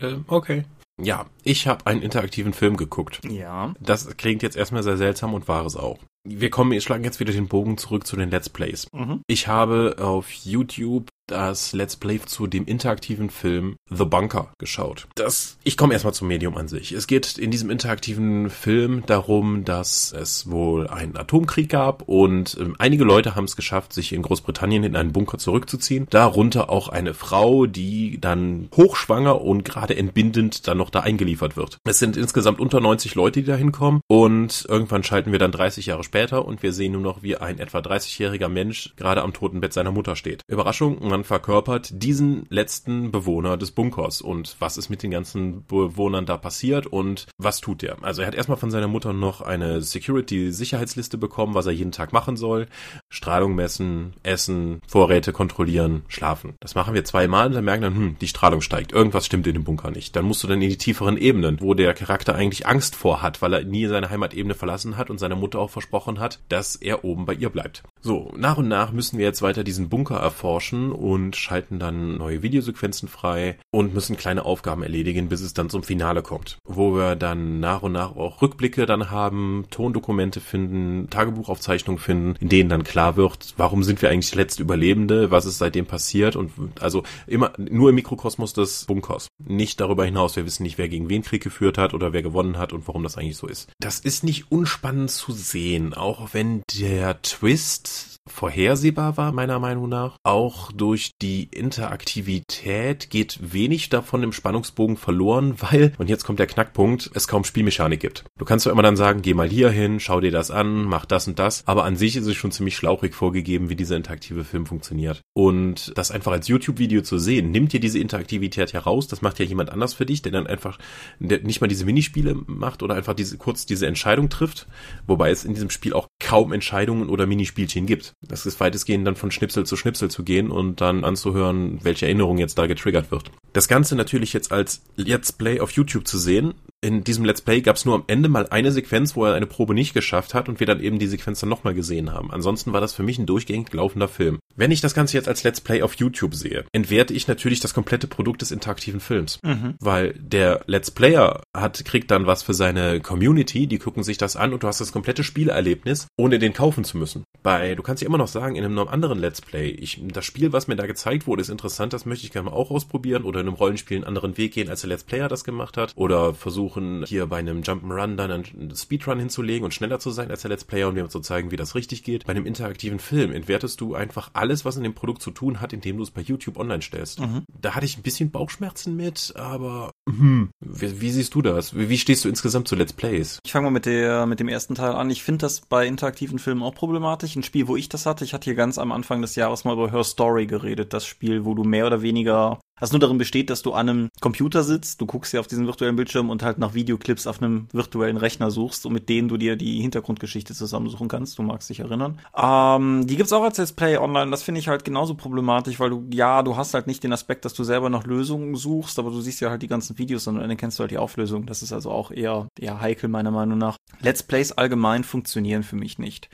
Ähm, okay. Ja, ich habe einen interaktiven Film geguckt. Ja. Das klingt jetzt erstmal sehr seltsam und war es auch. Wir kommen, wir schlagen jetzt wieder den Bogen zurück zu den Let's Plays. Mhm. Ich habe auf YouTube das Let's Play zu dem interaktiven Film The Bunker geschaut. Das, ich komme erstmal zum Medium an sich. Es geht in diesem interaktiven Film darum, dass es wohl einen Atomkrieg gab und äh, einige Leute haben es geschafft, sich in Großbritannien in einen Bunker zurückzuziehen. Darunter auch eine Frau, die dann hochschwanger und gerade entbindend dann noch da eingeliefert wird. Es sind insgesamt unter 90 Leute, die da hinkommen und irgendwann schalten wir dann 30 Jahre später und wir sehen nur noch, wie ein etwa 30-jähriger Mensch gerade am Totenbett seiner Mutter steht. Überraschung, man verkörpert diesen letzten Bewohner des Bunkers und was ist mit den ganzen Bewohnern da passiert und was tut er? Also er hat erstmal von seiner Mutter noch eine Security-Sicherheitsliste bekommen, was er jeden Tag machen soll. Strahlung messen, essen, Vorräte kontrollieren, schlafen. Das machen wir zweimal und dann merken dann, hm, die Strahlung steigt. Irgendwas stimmt in dem Bunker nicht. Dann musst du dann in die tieferen Ebenen, wo der Charakter eigentlich Angst vor hat, weil er nie seine Heimatebene verlassen hat und seiner Mutter auch versprochen hat, dass er oben bei ihr bleibt. So, nach und nach müssen wir jetzt weiter diesen Bunker erforschen und schalten dann neue Videosequenzen frei und müssen kleine Aufgaben erledigen, bis es dann zum Finale kommt. Wo wir dann nach und nach auch Rückblicke dann haben, Tondokumente finden, Tagebuchaufzeichnungen finden, in denen dann klar wird, warum sind wir eigentlich letzte Überlebende, was ist seitdem passiert und also immer nur im Mikrokosmos des Bunkers. Nicht darüber hinaus, wir wissen nicht, wer gegen wen Krieg geführt hat oder wer gewonnen hat und warum das eigentlich so ist. Das ist nicht unspannend zu sehen, auch wenn der Twist vorhersehbar war, meiner Meinung nach. Auch durch die Interaktivität geht wenig davon im Spannungsbogen verloren, [laughs] weil, und jetzt kommt der Knackpunkt, es kaum Spielmechanik gibt. Du kannst zwar immer dann sagen, geh mal hier hin, schau dir das an, mach das und das, aber an sich ist es schon ziemlich schlauchig vorgegeben, wie dieser interaktive Film funktioniert. Und das einfach als YouTube-Video zu sehen, nimmt dir diese Interaktivität heraus, das macht ja jemand anders für dich, der dann einfach der nicht mal diese Minispiele macht oder einfach diese kurz diese Entscheidung trifft, wobei es in diesem Spiel auch kaum Entscheidungen oder Minispielchen gibt. Das ist weitestgehend dann von Schnipsel zu Schnipsel zu gehen und dann anzuhören, welche Erinnerung jetzt da getriggert wird. Das Ganze natürlich jetzt als Let's Play auf YouTube zu sehen, in diesem Let's Play gab es nur am Ende mal eine Sequenz, wo er eine Probe nicht geschafft hat und wir dann eben die Sequenz dann nochmal gesehen haben. Ansonsten war das für mich ein durchgängig laufender Film. Wenn ich das Ganze jetzt als Let's Play auf YouTube sehe, entwerte ich natürlich das komplette Produkt des interaktiven Films. Mhm. Weil der Let's Player hat, kriegt dann was für seine Community, die gucken sich das an und du hast das komplette Spielerlebnis, ohne den kaufen zu müssen. Bei, du kannst ja immer noch sagen, in einem anderen Let's Play, ich, das Spiel, was mir da gezeigt wurde, ist interessant, das möchte ich gerne mal auch ausprobieren oder in einem Rollenspiel einen anderen Weg gehen, als der Let's Player das gemacht hat oder versuchen, versuchen, hier bei einem Jump'n'Run dann einen Speedrun hinzulegen und schneller zu sein als der Let's Player und mir zu zeigen, wie das richtig geht. Bei einem interaktiven Film entwertest du einfach alles, was in dem Produkt zu tun hat, indem du es bei YouTube online stellst. Mhm. Da hatte ich ein bisschen Bauchschmerzen mit, aber hm, wie, wie siehst du das? Wie, wie, stehst du insgesamt zu Let's Plays? Ich fange mal mit der mit dem ersten Teil an. Ich finde das bei interaktiven Filmen auch problematisch. Ein Spiel, wo ich das hatte, ich hatte hier ganz am Anfang des Jahres mal über Her Story geredet, das Spiel, wo du mehr oder weniger was nur darin besteht, dass du an einem Computer sitzt, du guckst ja auf diesen virtuellen Bildschirm und halt nach Videoclips auf einem virtuellen Rechner suchst und mit denen du dir die Hintergrundgeschichte zusammensuchen kannst. Du magst dich erinnern. Ähm, die gibt's auch als Let's Play online. Das finde ich halt genauso problematisch, weil du, ja, du hast halt nicht den Aspekt, dass du selber nach Lösungen suchst, aber du siehst ja halt die ganzen Videos und dann kennst du halt die Auflösung. Das ist also auch eher, eher heikel meiner Meinung nach. Let's Plays allgemein funktionieren für mich nicht.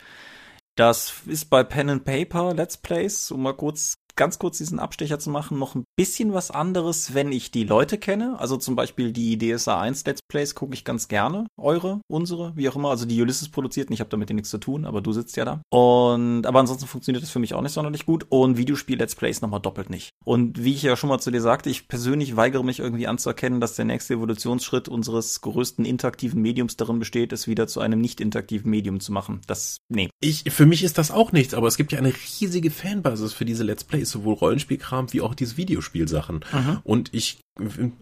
Das ist bei Pen and Paper Let's Plays, um mal kurz ganz kurz diesen Abstecher zu machen, noch ein bisschen was anderes, wenn ich die Leute kenne. Also zum Beispiel die DSA 1 Let's Plays gucke ich ganz gerne. Eure, unsere, wie auch immer. Also die Ulysses produziert, ich habe damit nichts zu tun, aber du sitzt ja da. Und aber ansonsten funktioniert das für mich auch nicht sonderlich gut. Und Videospiel Let's Plays nochmal doppelt nicht. Und wie ich ja schon mal zu dir sagte, ich persönlich weigere mich irgendwie anzuerkennen, dass der nächste Evolutionsschritt unseres größten interaktiven Mediums darin besteht, es wieder zu einem nicht interaktiven Medium zu machen. Das, nee. Ich, für mich ist das auch nichts, aber es gibt ja eine riesige Fanbasis für diese Let's Plays sowohl Rollenspielkram wie auch diese Videospielsachen. Mhm. Und ich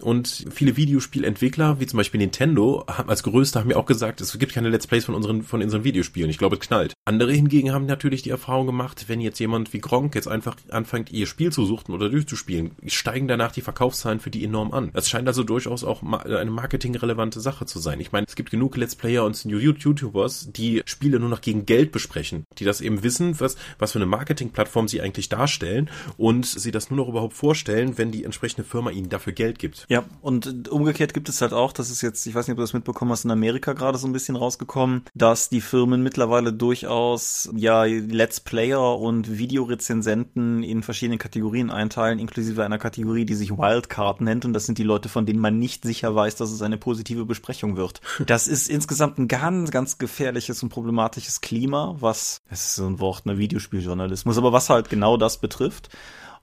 und viele Videospielentwickler, wie zum Beispiel Nintendo, haben als größte haben mir auch gesagt, es gibt keine Let's Plays von unseren, von unseren Videospielen. Ich glaube, es knallt. Andere hingegen haben natürlich die Erfahrung gemacht, wenn jetzt jemand wie Gronk jetzt einfach anfängt, ihr Spiel zu suchten oder durchzuspielen, steigen danach die Verkaufszahlen für die enorm an. Das scheint also durchaus auch eine marketingrelevante Sache zu sein. Ich meine, es gibt genug Let's Player und YouTubers, die Spiele nur noch gegen Geld besprechen, die das eben wissen, was, was für eine Marketingplattform sie eigentlich darstellen und sie das nur noch überhaupt vorstellen, wenn die entsprechende Firma ihnen dafür Geld gibt. Ja, und umgekehrt gibt es halt auch, das ist jetzt, ich weiß nicht, ob du das mitbekommen hast, in Amerika gerade so ein bisschen rausgekommen, dass die Firmen mittlerweile durchaus ja Let's Player und Videorezensenten in verschiedene Kategorien einteilen, inklusive einer Kategorie, die sich Wildcard nennt. Und das sind die Leute, von denen man nicht sicher weiß, dass es eine positive Besprechung wird. [laughs] Das ist insgesamt ein ganz, ganz gefährliches und problematisches Klima, was, das ist so ein Wort, ne, Videospieljournalismus, aber was halt genau das betrifft.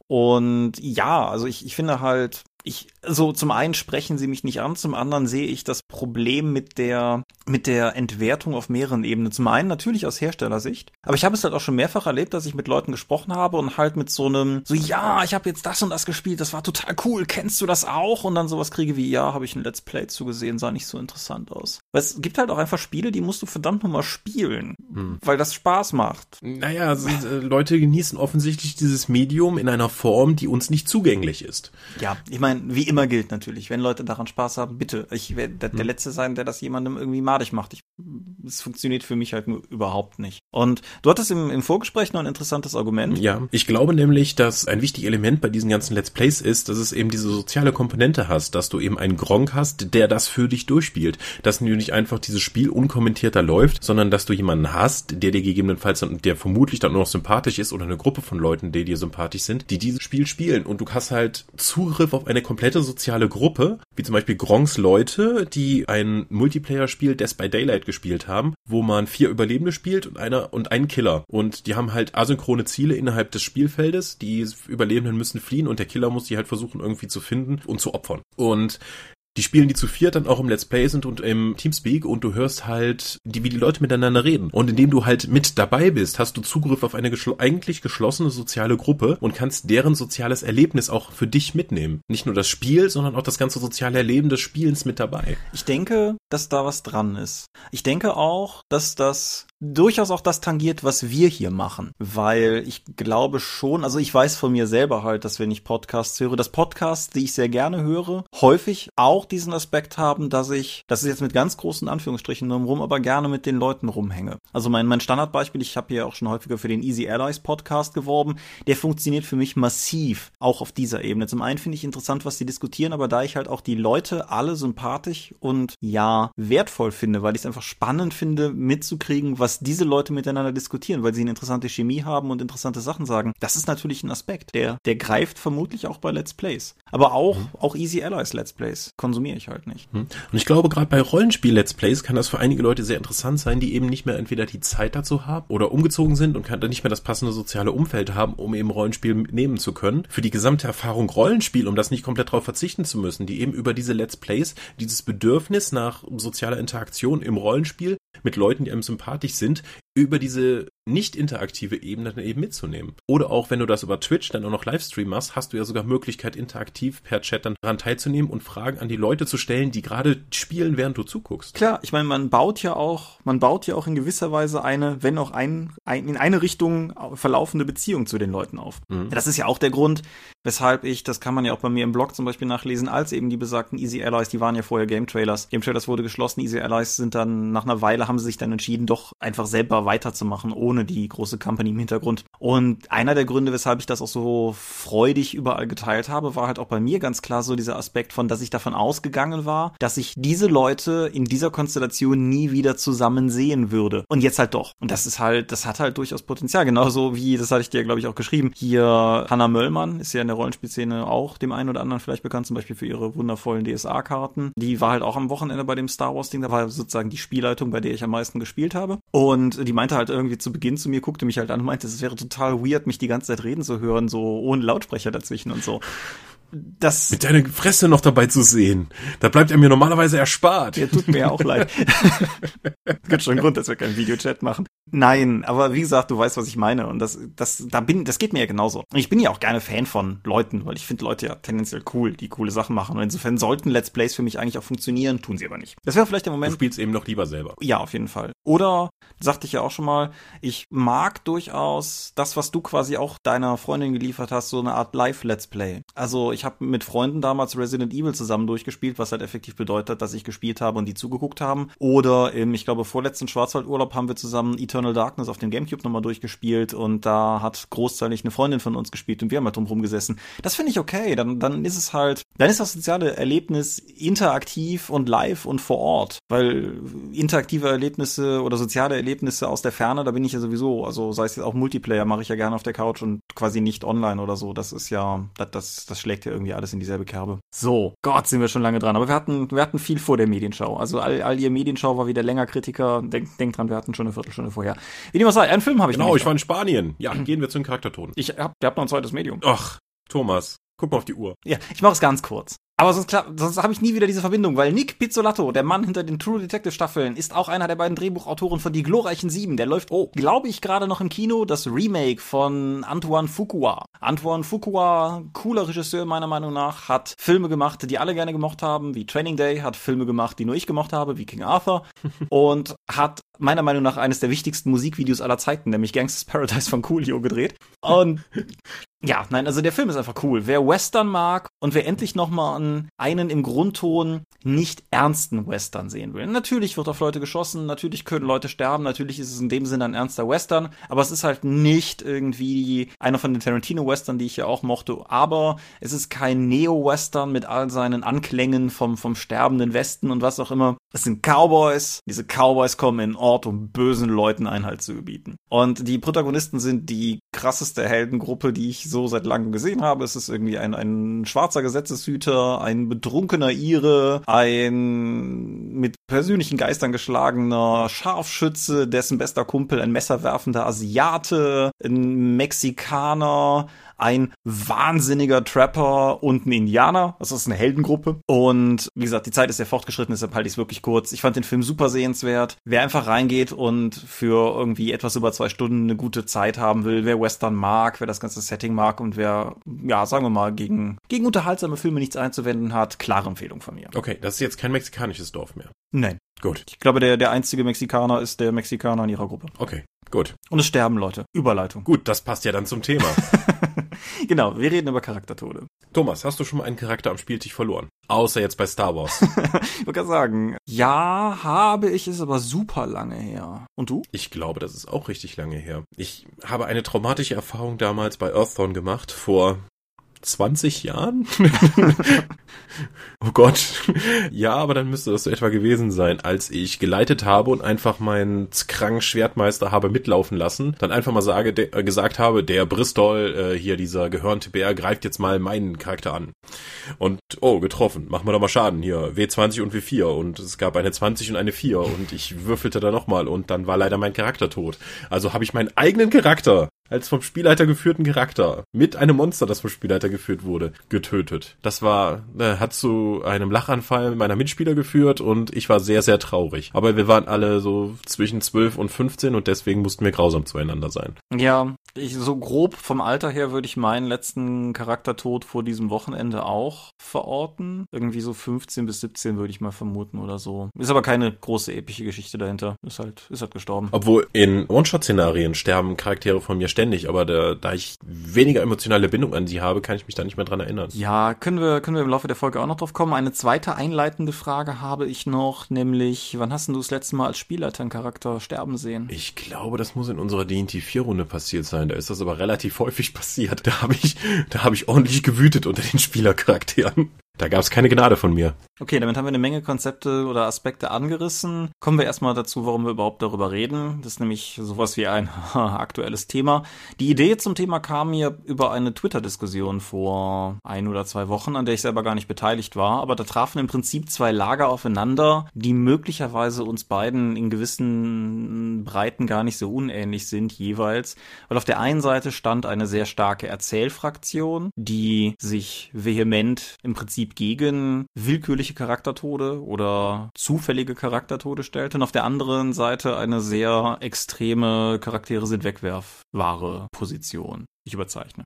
Und ja, also ich, ich finde halt, ich, so zum einen sprechen sie mich nicht an, zum anderen sehe ich das Problem mit der, mit der Entwertung auf mehreren Ebenen. Zum einen natürlich aus Herstellersicht, aber ich habe es halt auch schon mehrfach erlebt, dass ich mit Leuten gesprochen habe und halt mit so einem, so ja, ich habe jetzt das und das gespielt, das war total cool, kennst du das auch? Und dann sowas kriege wie, ja, habe ich ein Let's Play zugesehen, sah nicht so interessant aus. Weil es gibt halt auch einfach Spiele, die musst du verdammt nochmal spielen, hm. weil das Spaß macht. Naja, also, äh, Leute genießen offensichtlich dieses Medium in einer Form, die uns nicht zugänglich ist. Ja, ich meine, wie immer gilt natürlich, wenn Leute daran Spaß haben, bitte. Ich werde der, der hm. Letzte sein, der das jemandem irgendwie madig macht. Es funktioniert für mich halt nur überhaupt nicht. Und du hattest im, im Vorgespräch noch ein interessantes Argument. Ja, ich glaube nämlich, dass ein wichtiges Element bei diesen ganzen Let's Plays ist, dass es eben diese soziale Komponente hast, dass du eben einen Gronk hast, der das für dich durchspielt. Dass du nicht einfach dieses Spiel unkommentierter läuft, sondern dass du jemanden hast, der dir gegebenenfalls, der vermutlich dann nur noch sympathisch ist oder eine Gruppe von Leuten, die dir sympathisch sind, die dieses Spiel spielen. Und du hast halt Zugriff auf eine komplette soziale Gruppe, wie zum Beispiel Gronks Leute, die ein Multiplayer-Spiel Death by Daylight gespielt haben, wo man vier Überlebende spielt und einer und einen Killer. Und die haben halt asynchrone Ziele innerhalb des Spielfeldes. Die Überlebenden müssen fliehen und der Killer muss die halt versuchen irgendwie zu finden und zu opfern. Und die spielen die zu viert dann auch im Let's Play sind und im Teamspeak und du hörst halt, die, wie die Leute miteinander reden. Und indem du halt mit dabei bist, hast du Zugriff auf eine geschl eigentlich geschlossene soziale Gruppe und kannst deren soziales Erlebnis auch für dich mitnehmen. Nicht nur das Spiel, sondern auch das ganze soziale Erleben des Spielens mit dabei. Ich denke, dass da was dran ist. Ich denke auch, dass das durchaus auch das tangiert, was wir hier machen. Weil ich glaube schon, also ich weiß von mir selber halt, dass wenn ich Podcasts höre, dass Podcasts, die ich sehr gerne höre, häufig auch diesen Aspekt haben, dass ich, das ist jetzt mit ganz großen Anführungsstrichen rum, aber gerne mit den Leuten rumhänge. Also mein, mein Standardbeispiel, ich habe hier auch schon häufiger für den Easy Allies Podcast geworben, der funktioniert für mich massiv, auch auf dieser Ebene. Zum einen finde ich interessant, was sie diskutieren, aber da ich halt auch die Leute alle sympathisch und ja, wertvoll finde, weil ich es einfach spannend finde, mitzukriegen, was diese Leute miteinander diskutieren, weil sie eine interessante Chemie haben und interessante Sachen sagen. Das ist natürlich ein Aspekt, der, der greift vermutlich auch bei Let's Plays. Aber auch, mhm. auch Easy Allies Let's Plays konsumiere ich halt nicht. Mhm. Und ich glaube, gerade bei Rollenspiel-Let's Plays kann das für einige Leute sehr interessant sein, die eben nicht mehr entweder die Zeit dazu haben oder umgezogen sind und kann dann nicht mehr das passende soziale Umfeld haben, um eben Rollenspiel nehmen zu können. Für die gesamte Erfahrung Rollenspiel, um das nicht komplett darauf verzichten zu müssen, die eben über diese Let's Plays dieses Bedürfnis nach sozialer Interaktion im Rollenspiel mit Leuten, die einem sympathisch sind, über diese nicht interaktive Ebene dann eben mitzunehmen. Oder auch wenn du das über Twitch dann auch noch Livestream machst, hast du ja sogar Möglichkeit, interaktiv per Chat dann daran teilzunehmen und Fragen an die Leute zu stellen, die gerade spielen, während du zuguckst. Klar, ich meine, man baut ja auch, man baut ja auch in gewisser Weise eine, wenn auch ein, ein in eine Richtung verlaufende Beziehung zu den Leuten auf. Mhm. Das ist ja auch der Grund, weshalb ich, das kann man ja auch bei mir im Blog zum Beispiel nachlesen, als eben die besagten Easy Allies, die waren ja vorher Game Trailers. Game Trailers wurde geschlossen, Easy Allies sind dann nach einer Weile haben sie sich dann entschieden, doch einfach selber weiterzumachen, ohne die große Company im Hintergrund. Und einer der Gründe, weshalb ich das auch so freudig überall geteilt habe, war halt auch bei mir ganz klar so dieser Aspekt von, dass ich davon ausgegangen war, dass ich diese Leute in dieser Konstellation nie wieder zusammen sehen würde. Und jetzt halt doch. Und das ist halt, das hat halt durchaus Potenzial. Genauso wie, das hatte ich dir, glaube ich, auch geschrieben. Hier Hannah Möllmann ist ja in der Rollenspielszene auch dem einen oder anderen vielleicht bekannt, zum Beispiel für ihre wundervollen DSA-Karten. Die war halt auch am Wochenende bei dem Star Wars-Ding. Da war sozusagen die Spielleitung, bei der ich am meisten gespielt habe. Und die meinte halt irgendwie zu Beginn zu mir, guckte mich halt an und meinte, es wäre total weird, mich die ganze Zeit reden zu hören, so ohne Lautsprecher dazwischen und so das. Mit deiner Fresse noch dabei zu sehen. Da bleibt er mir normalerweise erspart. Ja, tut mir ja auch leid. Gibt schon einen Grund, dass wir keinen Videochat machen. Nein, aber wie gesagt, du weißt, was ich meine. Und das, das, da bin, das geht mir ja genauso. Ich bin ja auch gerne Fan von Leuten, weil ich finde Leute ja tendenziell cool, die coole Sachen machen. Und insofern sollten Let's Plays für mich eigentlich auch funktionieren, tun sie aber nicht. Das wäre vielleicht der Moment. Du spielst eben noch lieber selber. Ja, auf jeden Fall. Oder, sagte ich ja auch schon mal, ich mag durchaus das, was du quasi auch deiner Freundin geliefert hast, so eine Art Live-Let's Play. Also ich habe mit Freunden damals Resident Evil zusammen durchgespielt, was halt effektiv bedeutet, dass ich gespielt habe und die zugeguckt haben. Oder im, ich glaube, vorletzten Schwarzwaldurlaub haben wir zusammen Eternal Darkness auf dem Gamecube nochmal durchgespielt und da hat großteilig eine Freundin von uns gespielt und wir haben halt drum gesessen. Das finde ich okay. Dann, dann ist es halt, dann ist das soziale Erlebnis interaktiv und live und vor Ort. Weil interaktive Erlebnisse oder soziale Erlebnisse aus der Ferne, da bin ich ja sowieso, also sei es jetzt auch Multiplayer, mache ich ja gerne auf der Couch und quasi nicht online oder so. Das ist ja, das, das, das schlägt ja irgendwie alles in dieselbe Kerbe. So, Gott, sind wir schon lange dran. Aber wir hatten, wir hatten viel vor der Medienschau. Also all, all ihr Medienschau war wieder länger Kritiker. Denkt denk dran, wir hatten schon eine Viertelstunde vorher. Wie dem auch sei, einen Film habe ich Genau, ich war in Spanien. Ja, [clears throat] gehen wir zu den Charaktertonen. Ich hab, ihr habt noch ein zweites Medium. Ach, Thomas, guck mal auf die Uhr. Ja, ich mache es ganz kurz. Aber sonst, klar, sonst habe ich nie wieder diese Verbindung, weil Nick Pizzolatto, der Mann hinter den True Detective Staffeln, ist auch einer der beiden Drehbuchautoren von Die glorreichen Sieben. Der läuft, oh, glaube ich, gerade noch im Kino, das Remake von Antoine Fuqua. Antoine Fuqua, cooler Regisseur meiner Meinung nach, hat Filme gemacht, die alle gerne gemocht haben, wie Training Day, hat Filme gemacht, die nur ich gemocht habe, wie King Arthur [laughs] und hat meiner Meinung nach eines der wichtigsten Musikvideos aller Zeiten, nämlich Gangsters Paradise von Coolio gedreht. Und ja, nein, also der Film ist einfach cool. Wer Western mag und wer endlich nochmal einen, einen im Grundton nicht ernsten Western sehen will. Natürlich wird auf Leute geschossen, natürlich können Leute sterben, natürlich ist es in dem Sinne ein ernster Western, aber es ist halt nicht irgendwie einer von den Tarantino-Western, die ich ja auch mochte, aber es ist kein Neo-Western mit all seinen Anklängen vom, vom sterbenden Westen und was auch immer. Es sind Cowboys. Diese Cowboys kommen in Ort, um bösen Leuten Einhalt zu gebieten. Und die Protagonisten sind die krasseste Heldengruppe, die ich so seit langem gesehen habe. Es ist irgendwie ein, ein schwarzer Gesetzeshüter, ein betrunkener Ire, ein mit persönlichen Geistern geschlagener Scharfschütze, dessen bester Kumpel ein messerwerfender Asiate, ein Mexikaner, ein wahnsinniger Trapper und ein Indianer. Das ist eine Heldengruppe. Und wie gesagt, die Zeit ist sehr fortgeschritten, deshalb halte ich es wirklich kurz. Ich fand den Film super sehenswert. Wer einfach reingeht und für irgendwie etwas über zwei Stunden eine gute Zeit haben will, wer Western mag, wer das ganze Setting mag und wer, ja, sagen wir mal, gegen, gegen unterhaltsame Filme nichts einzuwenden hat, klare Empfehlung von mir. Okay, das ist jetzt kein mexikanisches Dorf mehr. Nein. Gut. Ich glaube, der, der einzige Mexikaner ist der Mexikaner in ihrer Gruppe. Okay, gut. Und es sterben Leute. Überleitung. Gut, das passt ja dann zum Thema. [laughs] genau, wir reden über Charaktertode. Thomas, hast du schon mal einen Charakter am Spieltisch verloren? Außer jetzt bei Star Wars. [laughs] ich wollte sagen, ja, habe ich, ist aber super lange her. Und du? Ich glaube, das ist auch richtig lange her. Ich habe eine traumatische Erfahrung damals bei Earththorn gemacht, vor 20 Jahren? [laughs] oh Gott. Ja, aber dann müsste das so etwa gewesen sein, als ich geleitet habe und einfach meinen kranken Schwertmeister habe mitlaufen lassen, dann einfach mal sage, de, äh, gesagt habe, der Bristol, äh, hier dieser gehörnte Bär, greift jetzt mal meinen Charakter an. Und, oh, getroffen, machen wir doch mal Schaden hier, W20 und W4 und es gab eine 20 und eine 4 und ich würfelte da nochmal und dann war leider mein Charakter tot. Also habe ich meinen eigenen Charakter als vom Spielleiter geführten Charakter mit einem Monster, das vom Spielleiter geführt wurde, getötet. Das war, äh, hat zu einem Lachanfall meiner Mitspieler geführt und ich war sehr, sehr traurig. Aber wir waren alle so zwischen 12 und 15 und deswegen mussten wir grausam zueinander sein. Ja, ich, so grob vom Alter her würde ich meinen letzten Charaktertod vor diesem Wochenende auch verorten. Irgendwie so 15 bis 17 würde ich mal vermuten oder so. Ist aber keine große epische Geschichte dahinter. Ist halt, ist halt gestorben. Obwohl in One-Shot-Szenarien sterben Charaktere von mir ständig, aber da, da ich weniger emotionale Bindung an sie habe, kann ich mich da nicht mehr dran erinnern. Ja, können wir, können wir im Laufe der Folge auch noch drauf kommen. Eine zweite einleitende Frage habe ich noch, nämlich, wann hast du das letzte Mal als Spielleiter einen Charakter sterben sehen? Ich glaube, das muss in unserer D&T 4 Runde passiert sein. Da ist das aber relativ häufig passiert. Da habe ich, da habe ich ordentlich gewütet unter den Spielercharakteren. Da gab es keine Gnade von mir. Okay, damit haben wir eine Menge Konzepte oder Aspekte angerissen. Kommen wir erstmal dazu, warum wir überhaupt darüber reden. Das ist nämlich sowas wie ein [laughs] aktuelles Thema. Die Idee zum Thema kam mir über eine Twitter-Diskussion vor ein oder zwei Wochen, an der ich selber gar nicht beteiligt war. Aber da trafen im Prinzip zwei Lager aufeinander, die möglicherweise uns beiden in gewissen Breiten gar nicht so unähnlich sind jeweils. Weil auf der einen Seite stand eine sehr starke Erzählfraktion, die sich vehement im Prinzip gegen willkürliche Charaktertode oder zufällige Charaktertode stellt und auf der anderen Seite eine sehr extreme Charaktere sind Wegwerfware Position ich überzeichne.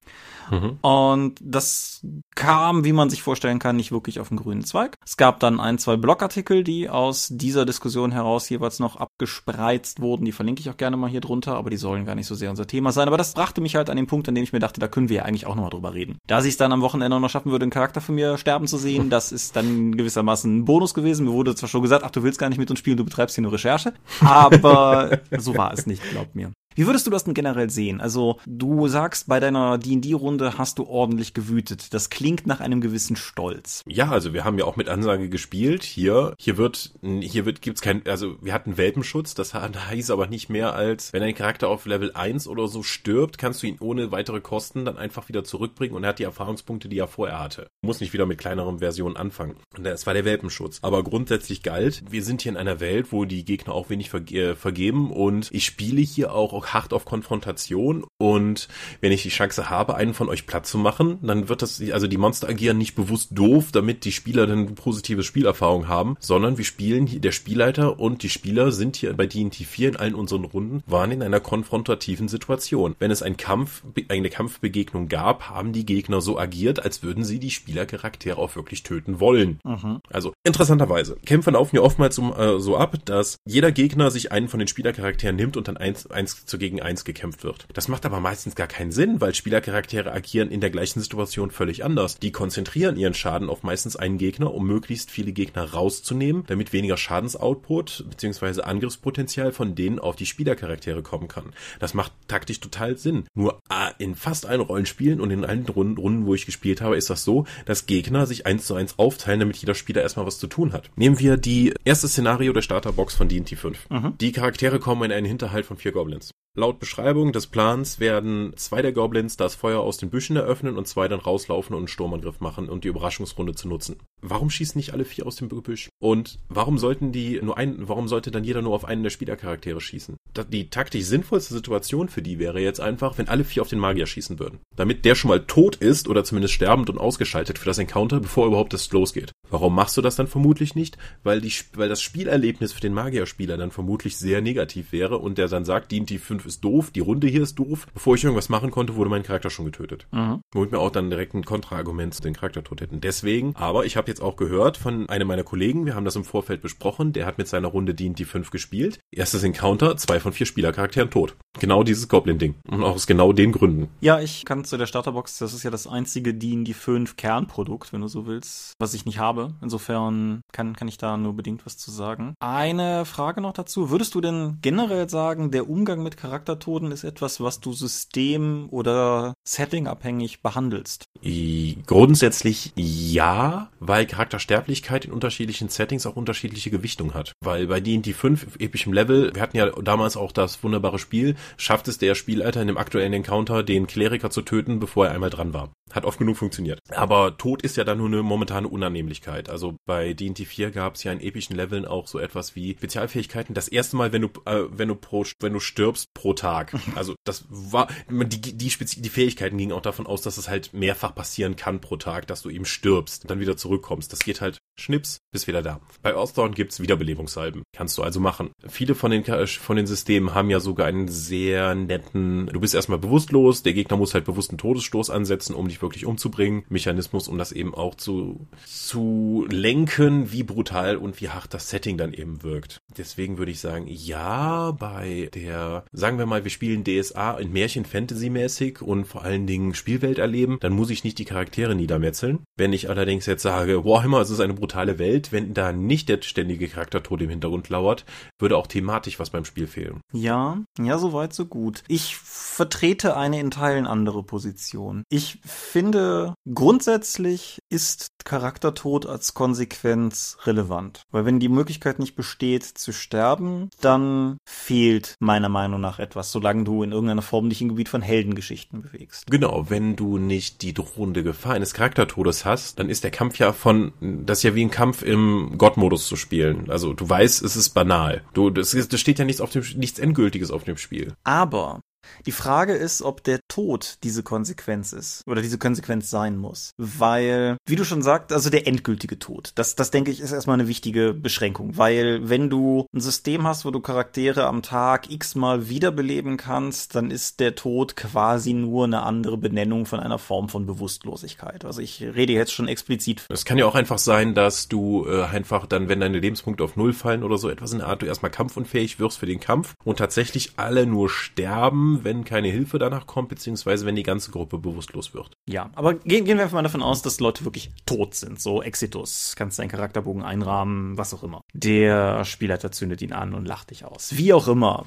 Mhm. Und das kam, wie man sich vorstellen kann, nicht wirklich auf den grünen Zweig. Es gab dann ein, zwei Blogartikel, die aus dieser Diskussion heraus jeweils noch abgespreizt wurden. Die verlinke ich auch gerne mal hier drunter, aber die sollen gar nicht so sehr unser Thema sein. Aber das brachte mich halt an den Punkt, an dem ich mir dachte, da können wir ja eigentlich auch nochmal drüber reden. Da ich es dann am Wochenende noch schaffen würde, einen Charakter von mir sterben zu sehen, [laughs] das ist dann gewissermaßen ein Bonus gewesen. Mir wurde zwar schon gesagt, ach, du willst gar nicht mit uns spielen, du betreibst hier nur Recherche. Aber [laughs] so war es nicht, glaubt mir. Wie würdest du das denn generell sehen? Also, du sagst, bei deiner D&D-Runde hast du ordentlich gewütet. Das klingt nach einem gewissen Stolz. Ja, also wir haben ja auch mit Ansage gespielt. Hier, hier wird, hier wird, gibt's kein, also wir hatten Welpenschutz. Das heißt [laughs] aber nicht mehr als, wenn ein Charakter auf Level 1 oder so stirbt, kannst du ihn ohne weitere Kosten dann einfach wieder zurückbringen und er hat die Erfahrungspunkte, die er vorher hatte. Muss nicht wieder mit kleineren Versionen anfangen. Und das war der Welpenschutz. Aber grundsätzlich galt, wir sind hier in einer Welt, wo die Gegner auch wenig verge vergeben und ich spiele hier auch Hart auf Konfrontation und wenn ich die Chance habe, einen von euch platt zu machen, dann wird das, also die Monster agieren nicht bewusst doof, damit die Spieler dann positive Spielerfahrung haben, sondern wir spielen hier, der Spielleiter und die Spieler sind hier bei D&T 4 in allen unseren Runden, waren in einer konfrontativen Situation. Wenn es ein Kampf, eine Kampfbegegnung gab, haben die Gegner so agiert, als würden sie die Spielercharaktere auch wirklich töten wollen. Mhm. Also interessanterweise, Kämpfe laufen ja oftmals so, äh, so ab, dass jeder Gegner sich einen von den Spielercharakteren nimmt und dann eins, eins zu gegen eins gekämpft wird. Das macht aber meistens gar keinen Sinn, weil Spielercharaktere agieren in der gleichen Situation völlig anders. Die konzentrieren ihren Schaden auf meistens einen Gegner, um möglichst viele Gegner rauszunehmen, damit weniger Schadensoutput bzw. Angriffspotenzial von denen auf die Spielercharaktere kommen kann. Das macht taktisch total Sinn. Nur äh, in fast allen Rollenspielen und in allen Runden, Runden, wo ich gespielt habe, ist das so, dass Gegner sich eins zu eins aufteilen, damit jeder Spieler erstmal was zu tun hat. Nehmen wir die erste Szenario der Starterbox von D&T 5. Mhm. Die Charaktere kommen in einen Hinterhalt von vier Goblins. Laut Beschreibung des Plans werden zwei der Goblins das Feuer aus den Büschen eröffnen und zwei dann rauslaufen und einen Sturmangriff machen und die Überraschungsrunde zu nutzen. Warum schießen nicht alle vier aus dem Gebüsch? Und warum sollten die nur ein, warum sollte dann jeder nur auf einen der Spielercharaktere schießen? Die taktisch sinnvollste Situation für die wäre jetzt einfach, wenn alle vier auf den Magier schießen würden. Damit der schon mal tot ist oder zumindest sterbend und ausgeschaltet für das Encounter, bevor überhaupt das losgeht. Warum machst du das dann vermutlich nicht? Weil die, weil das Spielerlebnis für den Magierspieler dann vermutlich sehr negativ wäre und der dann sagt, die 5 ist doof, die Runde hier ist doof. Bevor ich irgendwas machen konnte, wurde mein Charakter schon getötet. Mhm. Womit mir auch dann direkt ein Kontraargument zu den Charaktertod hätten. Deswegen, aber ich habe jetzt auch gehört von einem meiner Kollegen, wir haben das im Vorfeld besprochen, der hat mit seiner Runde D&D 5 gespielt. Erstes Encounter, zwei von vier Spielercharakteren tot. Genau dieses Goblin-Ding. Und auch aus genau den Gründen. Ja, ich kann zu der Starterbox, das ist ja das einzige D&D 5 Kernprodukt, wenn du so willst, was ich nicht habe. Insofern kann, kann ich da nur bedingt was zu sagen. Eine Frage noch dazu. Würdest du denn generell sagen, der Umgang mit Charaktertoten ist etwas, was du system- oder settingabhängig behandelst? Grundsätzlich ja, weil Charaktersterblichkeit in unterschiedlichen Settings auch unterschiedliche Gewichtung hat. Weil bei D&D 5 epischem Level, wir hatten ja damals auch das wunderbare Spiel, schafft es der Spielleiter in dem aktuellen Encounter, den Kleriker zu töten, bevor er einmal dran war. Hat oft genug funktioniert. Aber Tod ist ja dann nur eine momentane Unannehmlichkeit. Also bei D&D 4 gab es ja in epischen Leveln auch so etwas wie Spezialfähigkeiten. Das erste Mal, wenn du, äh, wenn du pro, wenn du stirbst pro Tag. [laughs] Also das war, die, die, Spezi die Fähigkeiten gingen auch davon aus, dass es halt mehrfach passieren kann pro Tag, dass du eben stirbst und dann wieder zurückkommst. Das geht halt Schnips, bist wieder da. Bei Earthdawn gibt's Wiederbelebungssalben. Kannst du also machen. Viele von den, von den Systemen haben ja sogar einen sehr netten, du bist erstmal bewusstlos, der Gegner muss halt bewusst einen Todesstoß ansetzen, um dich wirklich umzubringen. Mechanismus, um das eben auch zu, zu lenken, wie brutal und wie hart das Setting dann eben wirkt. Deswegen würde ich sagen, ja, bei der, sagen wir mal, wir spielen DSA in Märchen Fantasy-mäßig und vor allen Dingen Spielwelt erleben, dann muss ich nicht die Charaktere niedermetzeln. Wenn ich allerdings jetzt sage, Warhammer, es ist eine brutale Welt, wenn da nicht der ständige Charaktertod im Hintergrund lauert, würde auch thematisch was beim Spiel fehlen. Ja, ja, soweit so gut. Ich vertrete eine in Teilen andere Position. Ich finde, grundsätzlich ist Charaktertod als Konsequenz relevant. Weil wenn die Möglichkeit nicht besteht zu sterben, dann fehlt meiner Meinung nach etwas, solange du in irgendeiner Form dich im Gebiet von Heldengeschichten bewegst. Genau, wenn du nicht die drohende Gefahr eines Charaktertodes hast, dann ist der Kampf ja von, das ja wie ein Kampf im Gott-Modus zu spielen. Also du weißt, es ist banal. Du, das, das steht ja nichts auf dem, nichts Endgültiges auf dem Spiel. Aber die Frage ist, ob der Tod diese Konsequenz ist oder diese Konsequenz sein muss. Weil, wie du schon sagst, also der endgültige Tod, das, das denke ich ist erstmal eine wichtige Beschränkung. Weil wenn du ein System hast, wo du Charaktere am Tag x-mal wiederbeleben kannst, dann ist der Tod quasi nur eine andere Benennung von einer Form von Bewusstlosigkeit. Also ich rede jetzt schon explizit. Es kann ja auch einfach sein, dass du äh, einfach dann, wenn deine Lebenspunkte auf Null fallen oder so etwas in der Art, du erstmal kampfunfähig wirst für den Kampf und tatsächlich alle nur sterben, wenn keine Hilfe danach kommt, beziehungsweise wenn die ganze Gruppe bewusstlos wird. Ja, aber gehen, gehen wir einfach mal davon aus, dass Leute wirklich tot sind. So Exitus, kannst deinen Charakterbogen einrahmen, was auch immer. Der Spielleiter zündet ihn an und lacht dich aus. Wie auch immer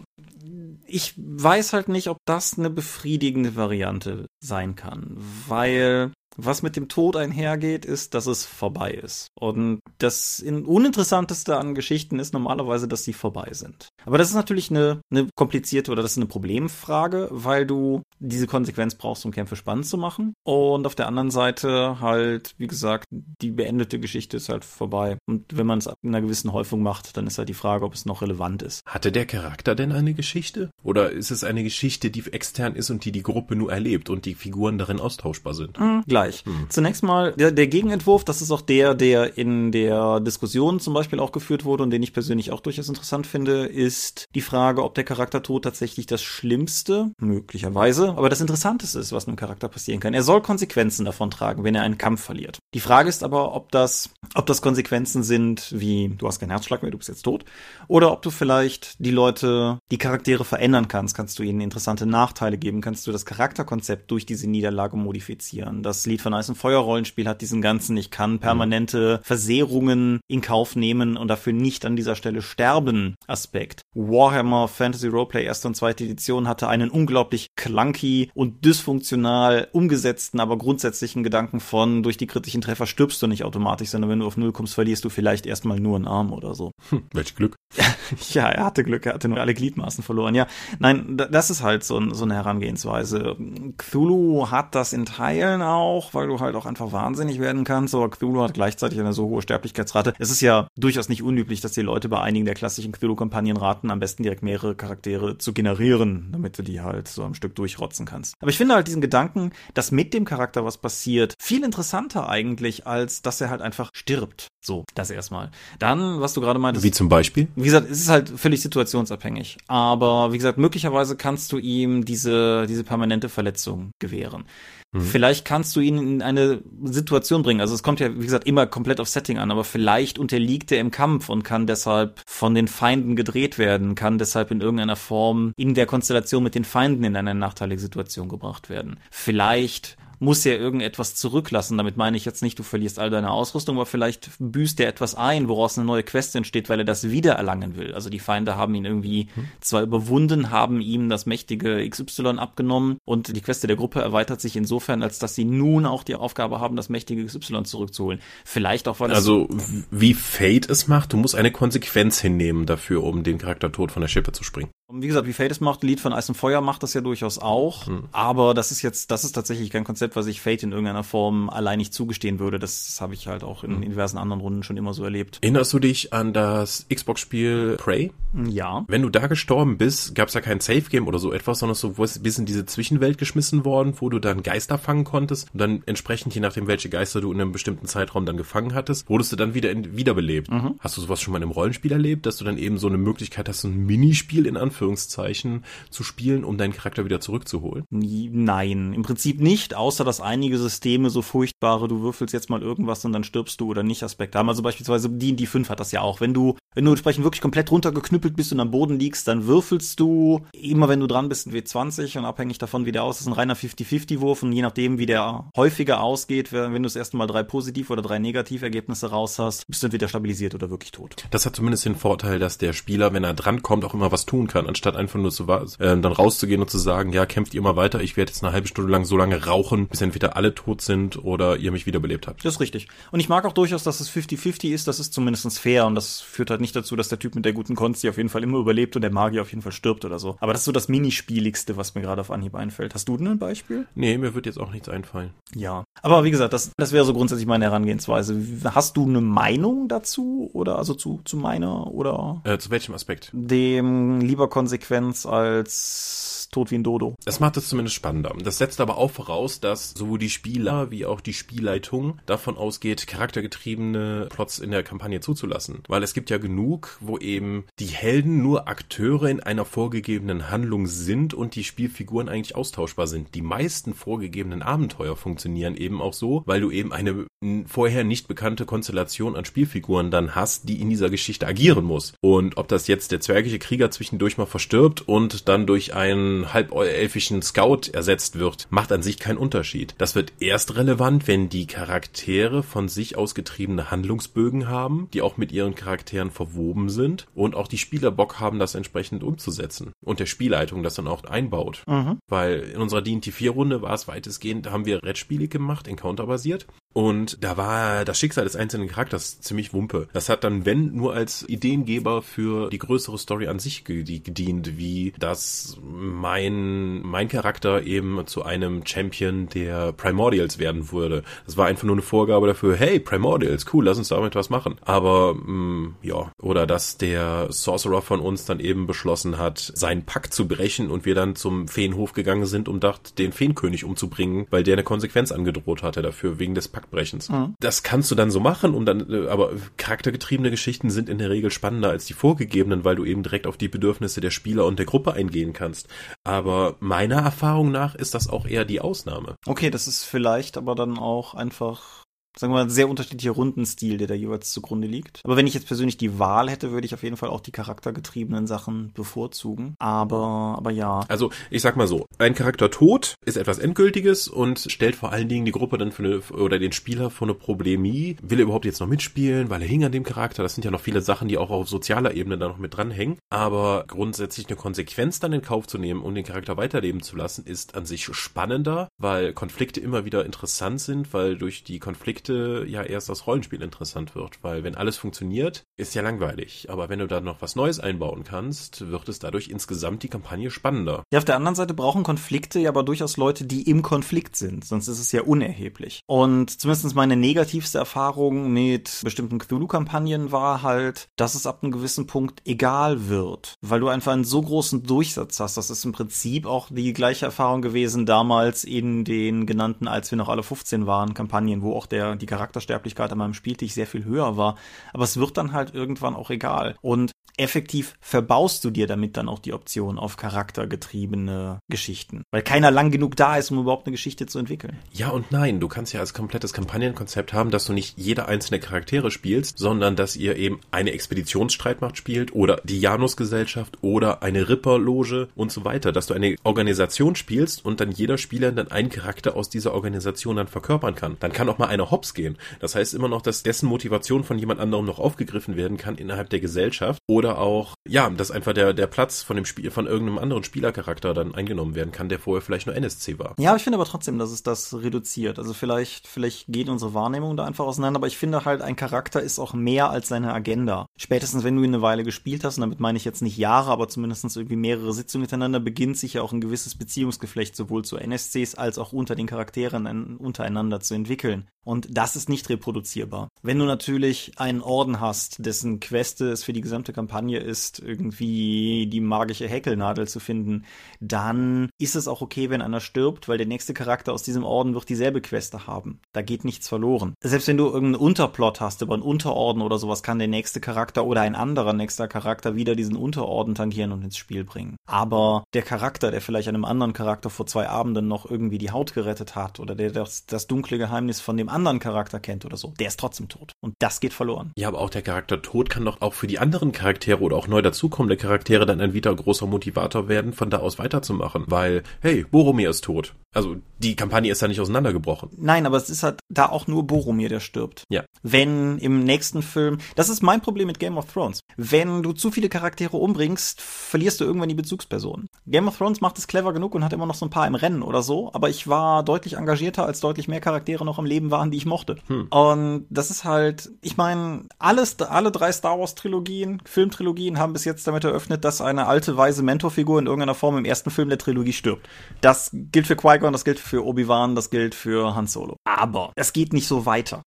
ich weiß halt nicht, ob das eine befriedigende Variante sein kann, weil was mit dem Tod einhergeht, ist, dass es vorbei ist. Und das uninteressanteste an Geschichten ist normalerweise, dass sie vorbei sind. Aber das ist natürlich eine, eine komplizierte oder das ist eine Problemfrage, weil du diese Konsequenz brauchst, um Kämpfe spannend zu machen. Und auf der anderen Seite halt, wie gesagt, die beendete Geschichte ist halt vorbei. Und wenn man es in einer gewissen Häufung macht, dann ist halt die Frage, ob es noch relevant ist. Hatte der Charakter denn eine Geschichte? Oder ist es eine Geschichte, die extern ist und die die Gruppe nur erlebt und die Figuren darin austauschbar sind? Mhm, gleich. Mhm. Zunächst mal der, der Gegenentwurf, das ist auch der, der in der Diskussion zum Beispiel auch geführt wurde und den ich persönlich auch durchaus interessant finde, ist die Frage, ob der Charaktertod tatsächlich das Schlimmste, möglicherweise, aber das Interessanteste ist, was einem Charakter passieren kann. Er soll Konsequenzen davon tragen, wenn er einen Kampf verliert. Die Frage ist aber, ob das, ob das Konsequenzen sind, wie du hast keinen Herzschlag mehr, du bist jetzt tot, oder ob du vielleicht die Leute, die Charaktere verändern kannst, kannst du ihnen interessante Nachteile geben, kannst du das Charakterkonzept durch diese Niederlage modifizieren. Das Lied von Eis und Feuerrollenspiel hat diesen ganzen, ich kann permanente Versehrungen in Kauf nehmen und dafür nicht an dieser Stelle sterben Aspekt. Warhammer Fantasy Roleplay erste und zweite Edition hatte einen unglaublich clunky und dysfunktional umgesetzten, aber grundsätzlichen Gedanken von durch die kritischen Treffer stirbst du nicht automatisch, sondern wenn du auf Null kommst, verlierst du vielleicht erstmal nur einen Arm oder so. Hm, welch Glück. [laughs] ja, er hatte Glück, er hatte nur alle Gliedmaßen verloren. Ja, nein, das ist halt so, so eine Herangehensweise. Cthulhu hat das in Teilen auch, weil du halt auch einfach wahnsinnig werden kannst, aber Cthulhu hat gleichzeitig eine so hohe Sterblichkeitsrate. Es ist ja durchaus nicht unüblich, dass die Leute bei einigen der klassischen Cthulhu-Kampagnen raten, am besten direkt mehrere Charaktere zu generieren, damit du die halt so am Stück durchrotzen kannst. Aber ich finde halt diesen Gedanken, dass mit dem Charakter was passiert, viel interessanter eigentlich, als dass er halt einfach stirbt. So, das erstmal. Dann, was du gerade meintest. Wie zum Beispiel? Wie gesagt, es ist halt völlig situationsabhängig. Aber wie gesagt, möglicherweise kannst du ihm diese, diese permanente Verletzung gewähren. Mhm. Vielleicht kannst du ihn in eine Situation bringen. Also es kommt ja, wie gesagt, immer komplett auf Setting an, aber vielleicht unterliegt er im Kampf und kann deshalb von den Feinden gedreht werden, kann deshalb in irgendeiner Form in der Konstellation mit den Feinden in eine nachteilige Situation gebracht werden. Vielleicht muss er irgendetwas zurücklassen. Damit meine ich jetzt nicht, du verlierst all deine Ausrüstung, aber vielleicht büßt er etwas ein, woraus eine neue Quest entsteht, weil er das wiedererlangen will. Also die Feinde haben ihn irgendwie hm. zwar überwunden, haben ihm das mächtige XY abgenommen und die Queste der Gruppe erweitert sich insofern, als dass sie nun auch die Aufgabe haben, das mächtige XY zurückzuholen. Vielleicht auch, weil Also wie Fate es macht, du musst eine Konsequenz hinnehmen dafür, um den Charakter tot von der Schippe zu springen. Wie gesagt, wie Fate es macht, ein Lied von Eis und Feuer macht das ja durchaus auch. Hm. Aber das ist jetzt, das ist tatsächlich kein Konzept, was ich Fate in irgendeiner Form allein nicht zugestehen würde. Das, habe ich halt auch in, in, diversen anderen Runden schon immer so erlebt. Erinnerst du dich an das Xbox-Spiel Prey? Ja. Wenn du da gestorben bist, gab es ja kein Safe-Game oder so etwas, sondern so bist in diese Zwischenwelt geschmissen worden, wo du dann Geister fangen konntest und dann entsprechend, je nachdem, welche Geister du in einem bestimmten Zeitraum dann gefangen hattest, wurdest du dann wieder in, wiederbelebt. Mhm. Hast du sowas schon mal einem Rollenspiel erlebt, dass du dann eben so eine Möglichkeit hast, so ein Minispiel in Anführungszeichen zu spielen, um deinen Charakter wieder zurückzuholen? Nein, im Prinzip nicht, außer dass einige Systeme so furchtbare, du würfelst jetzt mal irgendwas und dann stirbst du oder nicht Aspekte haben. Also beispielsweise D&D 5 hat das ja auch. Wenn du, wenn du entsprechend wirklich komplett runtergeknüppelt bist und am Boden liegst, dann würfelst du immer, wenn du dran bist, ein W20 und abhängig davon, wie der aus ist, ein reiner 50-50-Wurf und je nachdem, wie der häufiger ausgeht, wenn du das erste Mal drei positiv oder drei negativ Ergebnisse raus hast, bist du entweder stabilisiert oder wirklich tot. Das hat zumindest den Vorteil, dass der Spieler, wenn er drankommt, auch immer was tun kann, anstatt einfach nur zu äh, dann rauszugehen und zu sagen, ja, kämpft ihr mal weiter, ich werde jetzt eine halbe Stunde lang so lange rauchen, bis entweder alle tot sind oder ihr mich wiederbelebt habt. Das ist richtig. Und ich mag auch durchaus, dass es 50-50 ist, das ist zumindest fair und das führt halt nicht dazu, dass der Typ mit der guten Konsti auf jeden Fall immer überlebt und der Magier auf jeden Fall stirbt oder so. Aber das ist so das Minispieligste, was mir gerade auf Anhieb einfällt. Hast du denn ein Beispiel? Nee, mir wird jetzt auch nichts einfallen. Ja. Aber wie gesagt, das, das wäre so grundsätzlich meine Herangehensweise. Hast du eine Meinung dazu oder also zu, zu meiner oder? Äh, zu welchem Aspekt? Dem lieber Konsequenz als tot wie ein Dodo. Das macht es zumindest spannender. Das setzt aber auch voraus, dass sowohl die Spieler wie auch die Spielleitung davon ausgeht, charaktergetriebene Plots in der Kampagne zuzulassen. Weil es gibt ja genug, wo eben die Helden nur Akteure in einer vorgegebenen Handlung sind und die Spielfiguren eigentlich austauschbar sind. Die meisten vorgegebenen Abenteuer funktionieren eben auch so, weil du eben eine vorher nicht bekannte Konstellation an Spielfiguren dann hast, die in dieser Geschichte agieren muss. Und ob das jetzt der zwergische Krieger zwischendurch mal verstirbt und dann durch einen halbelfischen Scout ersetzt wird, macht an sich keinen Unterschied. Das wird erst relevant, wenn die Charaktere von sich ausgetriebene Handlungsbögen haben, die auch mit ihren Charakteren verwoben sind und auch die Spieler Bock haben, das entsprechend umzusetzen. Und der Spielleitung das dann auch einbaut. Mhm. Weil in unserer D&T 4 Runde war es weitestgehend, haben wir Red-Spiele gemacht, Encounter-basiert. Und da war das Schicksal des einzelnen Charakters ziemlich wumpe. Das hat dann, wenn, nur als Ideengeber für die größere Story an sich gedient, wie dass mein, mein Charakter eben zu einem Champion der Primordials werden würde. Das war einfach nur eine Vorgabe dafür, hey, Primordials, cool, lass uns damit was machen. Aber, mh, mm, ja, oder dass der Sorcerer von uns dann eben beschlossen hat, seinen Pakt zu brechen und wir dann zum Feenhof gegangen sind, um dacht, den Feenkönig umzubringen, weil der eine Konsequenz angedroht hatte dafür, wegen des Pakts Taktbrechens. Mhm. Das kannst du dann so machen, um dann, äh, aber charaktergetriebene Geschichten sind in der Regel spannender als die vorgegebenen, weil du eben direkt auf die Bedürfnisse der Spieler und der Gruppe eingehen kannst. Aber meiner Erfahrung nach ist das auch eher die Ausnahme. Okay, das ist vielleicht aber dann auch einfach sagen wir mal, sehr unterschiedlicher Rundenstil, der da jeweils zugrunde liegt. Aber wenn ich jetzt persönlich die Wahl hätte, würde ich auf jeden Fall auch die charaktergetriebenen Sachen bevorzugen. Aber, aber ja. Also, ich sag mal so, ein Charakter tot ist etwas Endgültiges und stellt vor allen Dingen die Gruppe dann für eine, oder den Spieler vor eine Problemie. Will er überhaupt jetzt noch mitspielen, weil er hing an dem Charakter? Das sind ja noch viele Sachen, die auch auf sozialer Ebene da noch mit dranhängen. Aber grundsätzlich eine Konsequenz dann in Kauf zu nehmen, um den Charakter weiterleben zu lassen, ist an sich spannender, weil Konflikte immer wieder interessant sind, weil durch die Konflikte Konflikte ja erst das Rollenspiel interessant wird, weil wenn alles funktioniert, ist ja langweilig. Aber wenn du da noch was Neues einbauen kannst, wird es dadurch insgesamt die Kampagne spannender. Ja, auf der anderen Seite brauchen Konflikte ja aber durchaus Leute, die im Konflikt sind, sonst ist es ja unerheblich. Und zumindest meine negativste Erfahrung mit bestimmten Cthulhu-Kampagnen war halt, dass es ab einem gewissen Punkt egal wird, weil du einfach einen so großen Durchsatz hast. Das ist im Prinzip auch die gleiche Erfahrung gewesen damals in den genannten, als wir noch alle 15 waren, Kampagnen, wo auch der die Charaktersterblichkeit an meinem Spieltisch sehr viel höher war. Aber es wird dann halt irgendwann auch egal. Und effektiv verbaust du dir damit dann auch die Option auf charaktergetriebene Geschichten. Weil keiner lang genug da ist, um überhaupt eine Geschichte zu entwickeln. Ja und nein. Du kannst ja als komplettes Kampagnenkonzept haben, dass du nicht jede einzelne Charaktere spielst, sondern dass ihr eben eine Expeditionsstreitmacht spielt oder die Janusgesellschaft oder eine Ripperloge und so weiter. Dass du eine Organisation spielst und dann jeder Spieler dann einen Charakter aus dieser Organisation dann verkörpern kann. Dann kann auch mal einer hops gehen. Das heißt immer noch, dass dessen Motivation von jemand anderem noch aufgegriffen werden kann innerhalb der Gesellschaft oder auch, ja, dass einfach der, der Platz von dem Spiel, von irgendeinem anderen Spielercharakter dann eingenommen werden kann, der vorher vielleicht nur NSC war. Ja, ich finde aber trotzdem, dass es das reduziert. Also vielleicht, vielleicht geht unsere Wahrnehmung da einfach auseinander, aber ich finde halt, ein Charakter ist auch mehr als seine Agenda. Spätestens, wenn du ihn eine Weile gespielt hast, und damit meine ich jetzt nicht Jahre, aber zumindest irgendwie mehrere Sitzungen miteinander, beginnt sich ja auch ein gewisses Beziehungsgeflecht sowohl zu NSCs als auch unter den Charakteren untereinander zu entwickeln. Und das ist nicht reproduzierbar. Wenn du natürlich einen Orden hast, dessen Queste es für die gesamte Kampagne ist, irgendwie die magische Häkelnadel zu finden, dann ist es auch okay, wenn einer stirbt, weil der nächste Charakter aus diesem Orden wird dieselbe Queste haben. Da geht nichts verloren. Selbst wenn du irgendeinen Unterplot hast über einen Unterorden oder sowas, kann der nächste Charakter oder ein anderer nächster Charakter wieder diesen Unterorden tangieren und ins Spiel bringen. Aber der Charakter, der vielleicht einem anderen Charakter vor zwei Abenden noch irgendwie die Haut gerettet hat oder der das, das dunkle Geheimnis von dem anderen Charakter kennt oder so, der ist trotzdem tot. Und das geht verloren. Ja, aber auch der Charakter Tod kann doch auch für die anderen Charaktere oder auch neu dazukommende Charaktere dann ein wieder großer Motivator werden, von da aus weiterzumachen. Weil, hey, Boromir ist tot. Also die Kampagne ist ja nicht auseinandergebrochen. Nein, aber es ist halt da auch nur Boromir, der stirbt. Ja. Wenn im nächsten Film, das ist mein Problem mit Game of Thrones. Wenn du zu viele Charaktere umbringst, verlierst du irgendwann die Bezugsperson. Game of Thrones macht es clever genug und hat immer noch so ein paar im Rennen oder so, aber ich war deutlich engagierter, als deutlich mehr Charaktere noch im Leben waren, die ich mochte. Hm. Und das ist halt, ich meine, alles, alle drei Star Wars Trilogien, Filmtrilogien haben bis jetzt damit eröffnet, dass eine alte weise Mentorfigur in irgendeiner Form im ersten Film der Trilogie stirbt. Das gilt für Qui-Gon, das gilt für Obi-Wan, das gilt für Han Solo. Aber es geht nicht so weiter.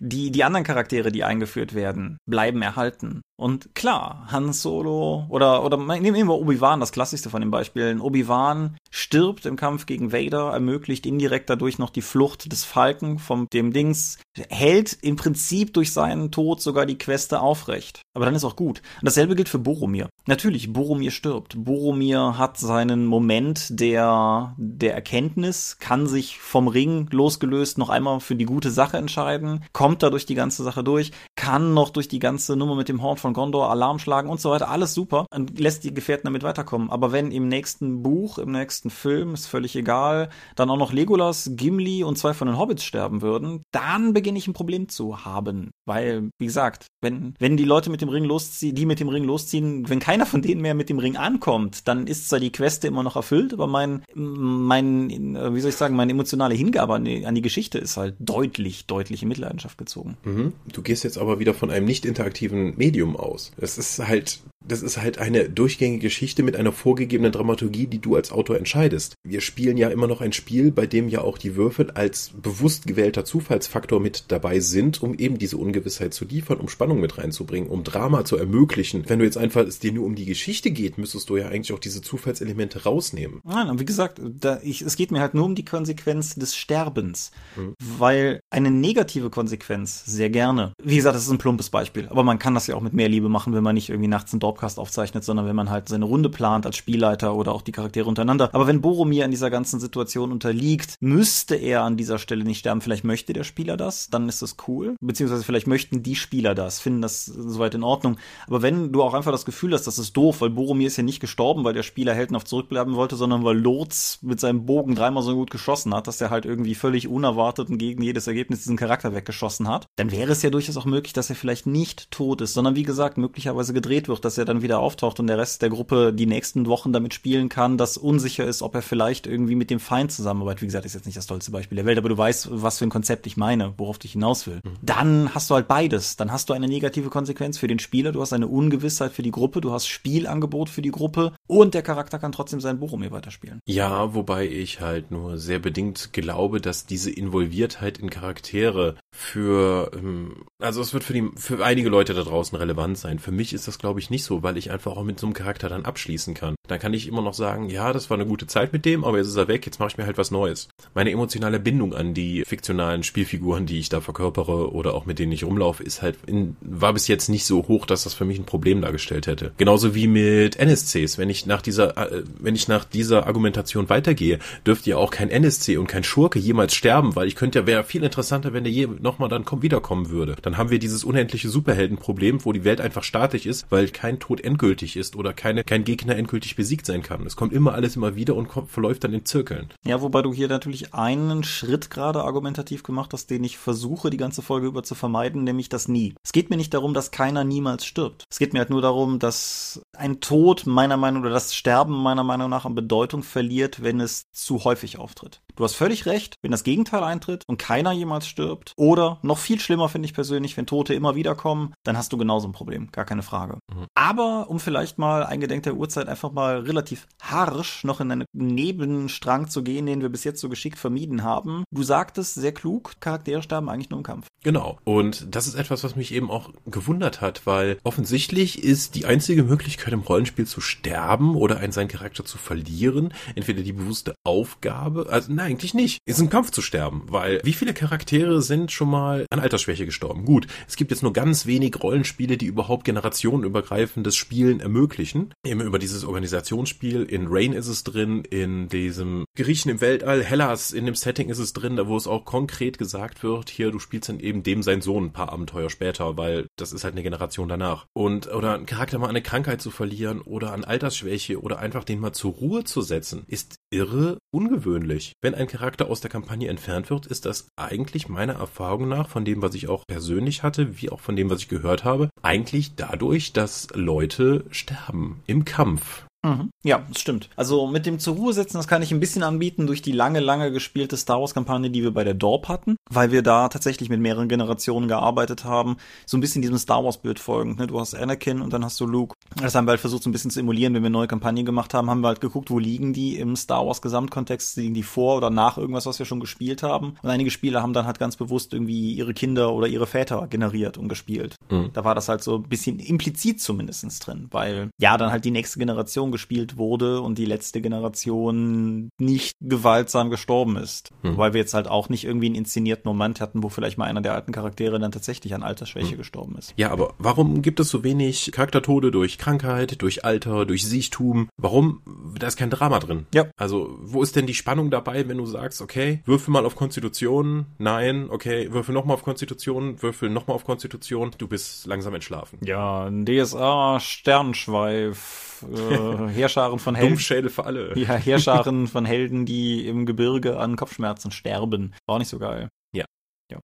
Die, die anderen Charaktere, die eingeführt werden, bleiben erhalten. Und klar, Han Solo oder, oder nehmen wir Obi-Wan, das klassischste von den Beispielen. Obi-Wan stirbt im Kampf gegen Vader, ermöglicht indirekt dadurch noch die Flucht des Falken vom dem Dings, hält im Prinzip durch seinen Tod sogar die Queste aufrecht. Aber dann ist auch gut. Und dasselbe gilt für Boromir. Natürlich, Boromir stirbt. Boromir hat seinen Moment der, der Erkenntnis, kann sich vom Ring losgelöst noch einmal für die gute Sache entscheiden, kommt da durch die ganze Sache durch, kann noch durch die ganze Nummer mit dem Horn von Gondor Alarm schlagen und so weiter, alles super und lässt die Gefährten damit weiterkommen. Aber wenn im nächsten Buch, im nächsten Film, ist völlig egal, dann auch noch Legolas, Gimli und zwei von den Hobbits sterben würden, dann beginne ich ein Problem zu haben. Weil, wie gesagt, wenn, wenn die Leute mit dem Ring losziehen, die mit dem Ring losziehen, wenn keiner von denen mehr mit dem Ring ankommt, dann ist zwar die Queste immer noch erfüllt, aber mein, mein, wie soll ich sagen, meine emotionale Hingabe an die, an die Geschichte ist halt deutlich, deutlich in Mitleidenschaft gezogen. Mhm. Du gehst jetzt aber wieder von einem nicht interaktiven Medium aus. Das ist halt das ist halt eine durchgängige Geschichte mit einer vorgegebenen Dramaturgie, die du als Autor entscheidest. Wir spielen ja immer noch ein Spiel, bei dem ja auch die Würfel als bewusst gewählter Zufallsfaktor mit dabei sind, um eben diese Ungewissheit zu liefern, um Spannung mit reinzubringen, um Drama zu ermöglichen. Wenn du jetzt einfach es dir nur um die Geschichte geht, müsstest du ja eigentlich auch diese Zufallselemente rausnehmen. Nein, und wie gesagt, da ich, es geht mir halt nur um die Konsequenz des Sterbens, mhm. weil eine negative Konsequenz sehr gerne. Wie gesagt, das ist ein plumpes Beispiel, aber man kann das ja auch mit mehr Liebe machen, wenn man nicht irgendwie nachts ein Dorf Podcast aufzeichnet, sondern wenn man halt seine Runde plant als Spielleiter oder auch die Charaktere untereinander. Aber wenn Boromir in dieser ganzen Situation unterliegt, müsste er an dieser Stelle nicht sterben. Vielleicht möchte der Spieler das, dann ist das cool. Beziehungsweise vielleicht möchten die Spieler das, finden das soweit in Ordnung. Aber wenn du auch einfach das Gefühl hast, das ist doof, weil Boromir ist ja nicht gestorben, weil der Spieler heldenhaft zurückbleiben wollte, sondern weil Lotz mit seinem Bogen dreimal so gut geschossen hat, dass er halt irgendwie völlig unerwartet und gegen jedes Ergebnis diesen Charakter weggeschossen hat, dann wäre es ja durchaus auch möglich, dass er vielleicht nicht tot ist, sondern wie gesagt, möglicherweise gedreht wird, dass er dann wieder auftaucht und der Rest der Gruppe die nächsten Wochen damit spielen kann, dass unsicher ist, ob er vielleicht irgendwie mit dem Feind zusammenarbeitet. Wie gesagt, ist jetzt nicht das tollste Beispiel der Welt, aber du weißt, was für ein Konzept ich meine, worauf ich hinaus will. Mhm. Dann hast du halt beides. Dann hast du eine negative Konsequenz für den Spieler, du hast eine Ungewissheit für die Gruppe, du hast Spielangebot für die Gruppe und der Charakter kann trotzdem sein Boromir weiterspielen. Ja, wobei ich halt nur sehr bedingt glaube, dass diese Involviertheit in Charaktere für, ähm, also es wird für die, für einige Leute da draußen relevant sein. Für mich ist das glaube ich nicht so, weil ich einfach auch mit so einem Charakter dann abschließen kann. Dann kann ich immer noch sagen, ja, das war eine gute Zeit mit dem, aber jetzt ist er weg, jetzt mache ich mir halt was Neues. Meine emotionale Bindung an die fiktionalen Spielfiguren, die ich da verkörpere oder auch mit denen ich rumlaufe, ist halt in, war bis jetzt nicht so hoch, dass das für mich ein Problem dargestellt hätte. Genauso wie mit NSCs. Wenn ich nach dieser, äh, wenn ich nach dieser Argumentation weitergehe, dürfte ja auch kein NSC und kein Schurke jemals sterben, weil ich könnte ja, wäre viel interessanter, wenn der je nochmal dann komm, wiederkommen würde. Dann haben wir dieses unendliche Superheldenproblem, wo die Welt einfach statisch ist, weil kein Tod endgültig ist oder keine, kein Gegner endgültig besiegt sein kann. Es kommt immer alles immer wieder und kommt, verläuft dann in Zirkeln. Ja, wobei du hier natürlich einen Schritt gerade argumentativ gemacht hast, den ich versuche, die ganze Folge über zu vermeiden, nämlich das Nie. Es geht mir nicht darum, dass keiner niemals stirbt. Es geht mir halt nur darum, dass ein Tod meiner Meinung oder das Sterben meiner Meinung nach an Bedeutung verliert, wenn es zu häufig auftritt. Du hast völlig recht, wenn das Gegenteil eintritt und keiner jemals stirbt. Oder noch viel schlimmer finde ich persönlich, wenn Tote immer wieder kommen, dann hast du genauso ein Problem, gar keine Frage. Mhm. Aber um vielleicht mal eingedenk der Uhrzeit einfach mal relativ harsch noch in einen Nebenstrang zu gehen, den wir bis jetzt so geschickt vermieden haben. Du sagtest sehr klug, Charaktere sterben eigentlich nur im Kampf. Genau. Und das ist etwas, was mich eben auch gewundert hat, weil offensichtlich ist die einzige Möglichkeit im Rollenspiel zu sterben oder einen seinen Charakter zu verlieren, entweder die bewusste Aufgabe, also nein, eigentlich nicht, ist im Kampf zu sterben, weil wie viele Charaktere sind schon mal an Altersschwäche gestorben? Gut, es gibt jetzt nur ganz wenig Rollenspiele, die überhaupt generationenübergreifendes Spielen ermöglichen. Eben über dieses Organisationsspiel, in Rain ist es drin, in diesem Griechen im Weltall, Hellas, in dem Setting ist es drin, da wo es auch konkret gesagt wird, hier, du spielst dann eben dem sein Sohn ein paar Abenteuer später, weil das ist halt eine Generation danach. Und, oder einen Charakter mal an eine Krankheit zu verlieren oder an Altersschwäche oder einfach den mal zur Ruhe zu setzen, ist irre ungewöhnlich. Wenn ein Charakter aus der Kampagne entfernt wird, ist das eigentlich meiner Erfahrung nach, von dem, was ich auch persönlich hatte, wie auch von dem, was ich gehört habe, eigentlich dadurch, dass Leute sterben im Kampf. Mhm. Ja, das stimmt. Also mit dem zur Ruhe setzen, das kann ich ein bisschen anbieten durch die lange, lange gespielte Star Wars-Kampagne, die wir bei der Dorp hatten, weil wir da tatsächlich mit mehreren Generationen gearbeitet haben, so ein bisschen diesem Star Wars-Bild folgend. Ne? Du hast Anakin und dann hast du Luke. Das haben wir halt versucht, so ein bisschen zu emulieren. Wenn wir neue Kampagnen gemacht haben, haben wir halt geguckt, wo liegen die im Star Wars-Gesamtkontext, liegen die vor oder nach irgendwas, was wir schon gespielt haben. Und einige Spieler haben dann halt ganz bewusst irgendwie ihre Kinder oder ihre Väter generiert und gespielt. Mhm. Da war das halt so ein bisschen implizit zumindestens drin, weil ja, dann halt die nächste Generation gespielt wurde und die letzte Generation nicht gewaltsam gestorben ist. Mhm. Weil wir jetzt halt auch nicht irgendwie einen inszenierten Moment hatten, wo vielleicht mal einer der alten Charaktere dann tatsächlich an Altersschwäche mhm. gestorben ist. Ja, aber warum gibt es so wenig Charaktertode durch Krankheit, durch Alter, durch Siechtum? Warum? Da ist kein Drama drin. Ja. Also, wo ist denn die Spannung dabei, wenn du sagst, okay, würfel mal auf Konstitution, nein, okay, würfel nochmal auf Konstitution, würfel nochmal auf Konstitution, du bist langsam entschlafen. Ja, ein DSA, Sternschweif, äh, [laughs] Heerscharen von Helden. Dummschädel für alle. Ja, Heerscharen [laughs] von Helden, die im Gebirge an Kopfschmerzen sterben. War auch nicht so geil. Ja. Ja.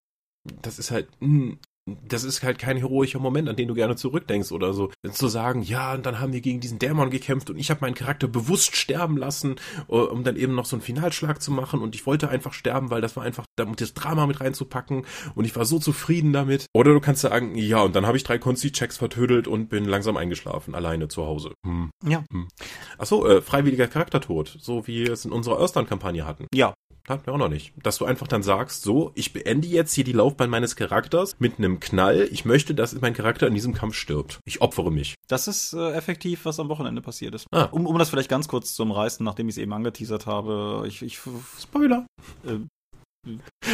Das ist halt, mh, hm, das ist halt kein heroischer Moment, an den du gerne zurückdenkst oder so. Zu sagen, ja, und dann haben wir gegen diesen Dämon gekämpft und ich habe meinen Charakter bewusst sterben lassen, äh, um dann eben noch so einen Finalschlag zu machen und ich wollte einfach sterben, weil das war einfach, um das Drama mit reinzupacken und ich war so zufrieden damit. Oder du kannst sagen, ja, und dann habe ich drei Konsti-Checks vertödelt und bin langsam eingeschlafen, alleine zu Hause. Hm. Ja. Hm. Achso, äh, freiwilliger Charaktertod, so wie wir es in unserer Earthdown-Kampagne hatten. Ja, hatten wir auch noch nicht. Dass du einfach dann sagst, so, ich beende jetzt hier die Laufbahn meines Charakters mit einem Knall. Ich möchte, dass mein Charakter in diesem Kampf stirbt. Ich opfere mich. Das ist äh, effektiv, was am Wochenende passiert ist. Ah. Um, um das vielleicht ganz kurz zu umreißen, nachdem ich es eben angeteasert habe. Ich, ich Spoiler. Äh,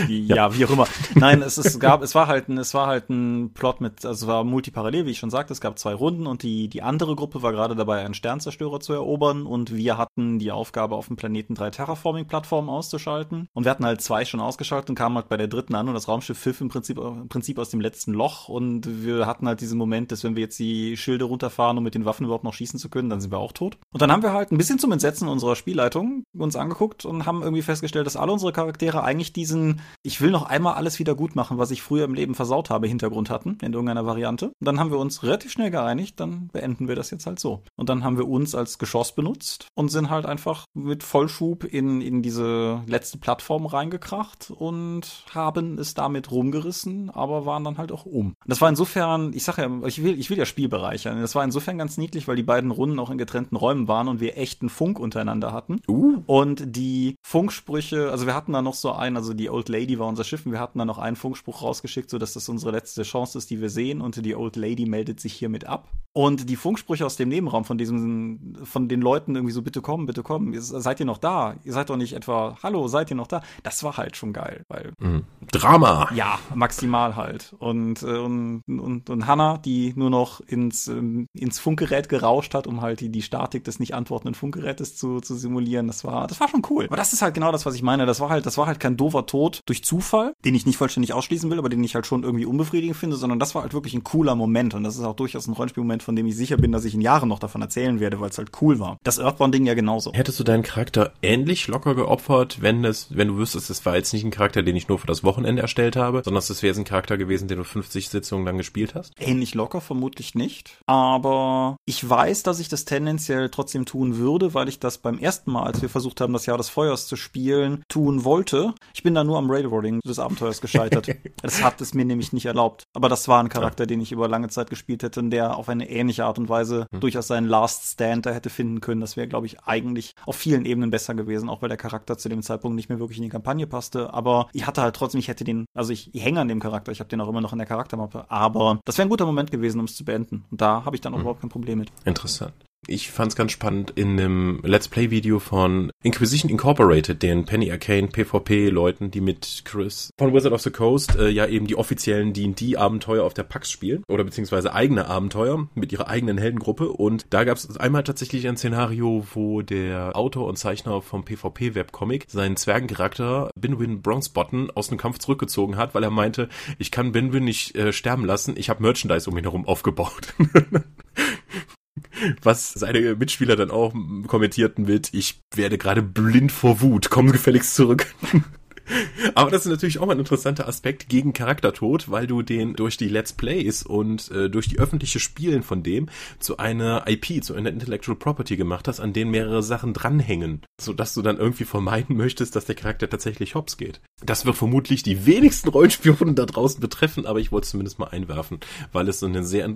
ja. ja. wie auch immer. Nein, es, es gab, es war halt ein, es war halt ein Plot mit, also es war multiparallel, wie ich schon sagte, es gab zwei Runden und die, die andere Gruppe war gerade dabei, einen Sternzerstörer zu erobern und wir hatten die Aufgabe, auf dem Planeten drei Terraforming-Plattformen auszuschalten und wir hatten halt zwei schon ausgeschaltet und kamen halt bei der dritten an und das Raumschiff pfiff im Prinzip, im Prinzip aus dem letzten Loch und wir hatten halt diesen Moment, dass wenn wir jetzt die Schilde runterfahren, um mit den Waffen überhaupt noch schießen zu können, dann sind wir auch tot. Und dann haben wir halt ein bisschen zum Entsetzen unserer Spielleitung uns angeguckt und haben irgendwie festgestellt, dass alle unsere Charaktere eigentlich diesen, ich will noch einmal alles wieder gut machen, was ich früher im Leben versaut habe, Hintergrund hatten, in irgendeiner Variante. Und dann haben wir uns relativ schnell geeinigt, dann beenden wir das jetzt halt so. Und dann haben wir uns als Geschoss benutzt und sind halt einfach mit Vollschub in, in diese letzte Plattform reingekracht und haben es damit rumgerissen, aber waren dann halt auch um. Das war insofern, ich sag ja, ich will, ich will ja Spiel bereichern. Das war insofern ganz niedlich, weil die beiden Runden auch in getrennten Räumen waren und wir echten Funk untereinander hatten. Uh. Und die Funksprüche, also wir hatten da noch so einen, also die Old Lady war unser Schiff und wir hatten dann noch einen Funkspruch rausgeschickt, so dass das unsere letzte Chance ist, die wir sehen und die Old Lady meldet sich hiermit ab. Und die Funksprüche aus dem Nebenraum von diesem, von den Leuten irgendwie so, bitte kommen, bitte kommen, seid ihr noch da? Ihr seid doch nicht etwa, hallo, seid ihr noch da? Das war halt schon geil, weil. Mhm. Drama! Ja, maximal halt. Und, äh, und, und, und Hannah, die nur noch ins, ähm, ins Funkgerät gerauscht hat, um halt die, die Statik des nicht antwortenden Funkgerätes zu, zu simulieren, das war, das war schon cool. Aber das ist halt genau das, was ich meine. Das war halt, das war halt kein doofer Tod durch Zufall, den ich nicht vollständig ausschließen will, aber den ich halt schon irgendwie unbefriedigend finde, sondern das war halt wirklich ein cooler Moment und das ist auch durchaus ein Rollenspielmoment, von dem ich sicher bin, dass ich in Jahren noch davon erzählen werde, weil es halt cool war. Das Earthbound-Ding ja genauso. Hättest du deinen Charakter ähnlich locker geopfert, wenn es, wenn du wüsstest, es war jetzt nicht ein Charakter, den ich nur für das Wochenende erstellt habe, sondern es wäre jetzt ein Charakter gewesen, den du 50 Sitzungen lang gespielt hast? Ähnlich locker vermutlich nicht, aber ich weiß, dass ich das tendenziell trotzdem tun würde, weil ich das beim ersten Mal, als wir versucht haben, das Jahr des Feuers zu spielen, tun wollte. Ich bin da nur am Railroading des Abenteuers gescheitert. [laughs] das hat es mir nämlich nicht erlaubt. Aber das war ein Charakter, den ich über lange Zeit gespielt hätte und der auf eine ähnliche Art und Weise hm. durchaus seinen Last Stand da hätte finden können. Das wäre, glaube ich, eigentlich auf vielen Ebenen besser gewesen, auch weil der Charakter zu dem Zeitpunkt nicht mehr wirklich in die Kampagne passte. Aber ich hatte halt trotzdem, ich hätte den, also ich, ich hänge an dem Charakter, ich habe den auch immer noch in der Charaktermappe. Aber das wäre ein guter Moment gewesen, um es zu beenden. Und da habe ich dann auch hm. überhaupt kein Problem mit. Interessant. Ich fand es ganz spannend in einem Let's Play Video von Inquisition Incorporated, den Penny Arcane PvP Leuten, die mit Chris von Wizard of the Coast äh, ja eben die offiziellen D&D Abenteuer auf der PAX spielen. Oder beziehungsweise eigene Abenteuer mit ihrer eigenen Heldengruppe. Und da gab es einmal tatsächlich ein Szenario, wo der Autor und Zeichner vom PvP Webcomic seinen Zwergencharakter Binwin Bronzebottom aus dem Kampf zurückgezogen hat, weil er meinte, ich kann Binwin nicht äh, sterben lassen, ich habe Merchandise um ihn herum aufgebaut. [laughs] Was seine Mitspieler dann auch kommentierten mit, ich werde gerade blind vor Wut, komm gefälligst zurück. [laughs] Aber das ist natürlich auch ein interessanter Aspekt gegen Charaktertod, weil du den durch die Let's Plays und äh, durch die öffentliche Spielen von dem zu einer IP, zu einer Intellectual Property gemacht hast, an denen mehrere Sachen dranhängen, sodass du dann irgendwie vermeiden möchtest, dass der Charakter tatsächlich hops geht. Das wird vermutlich die wenigsten Rollenspielrunden da draußen betreffen, aber ich wollte es zumindest mal einwerfen, weil es so eine sehr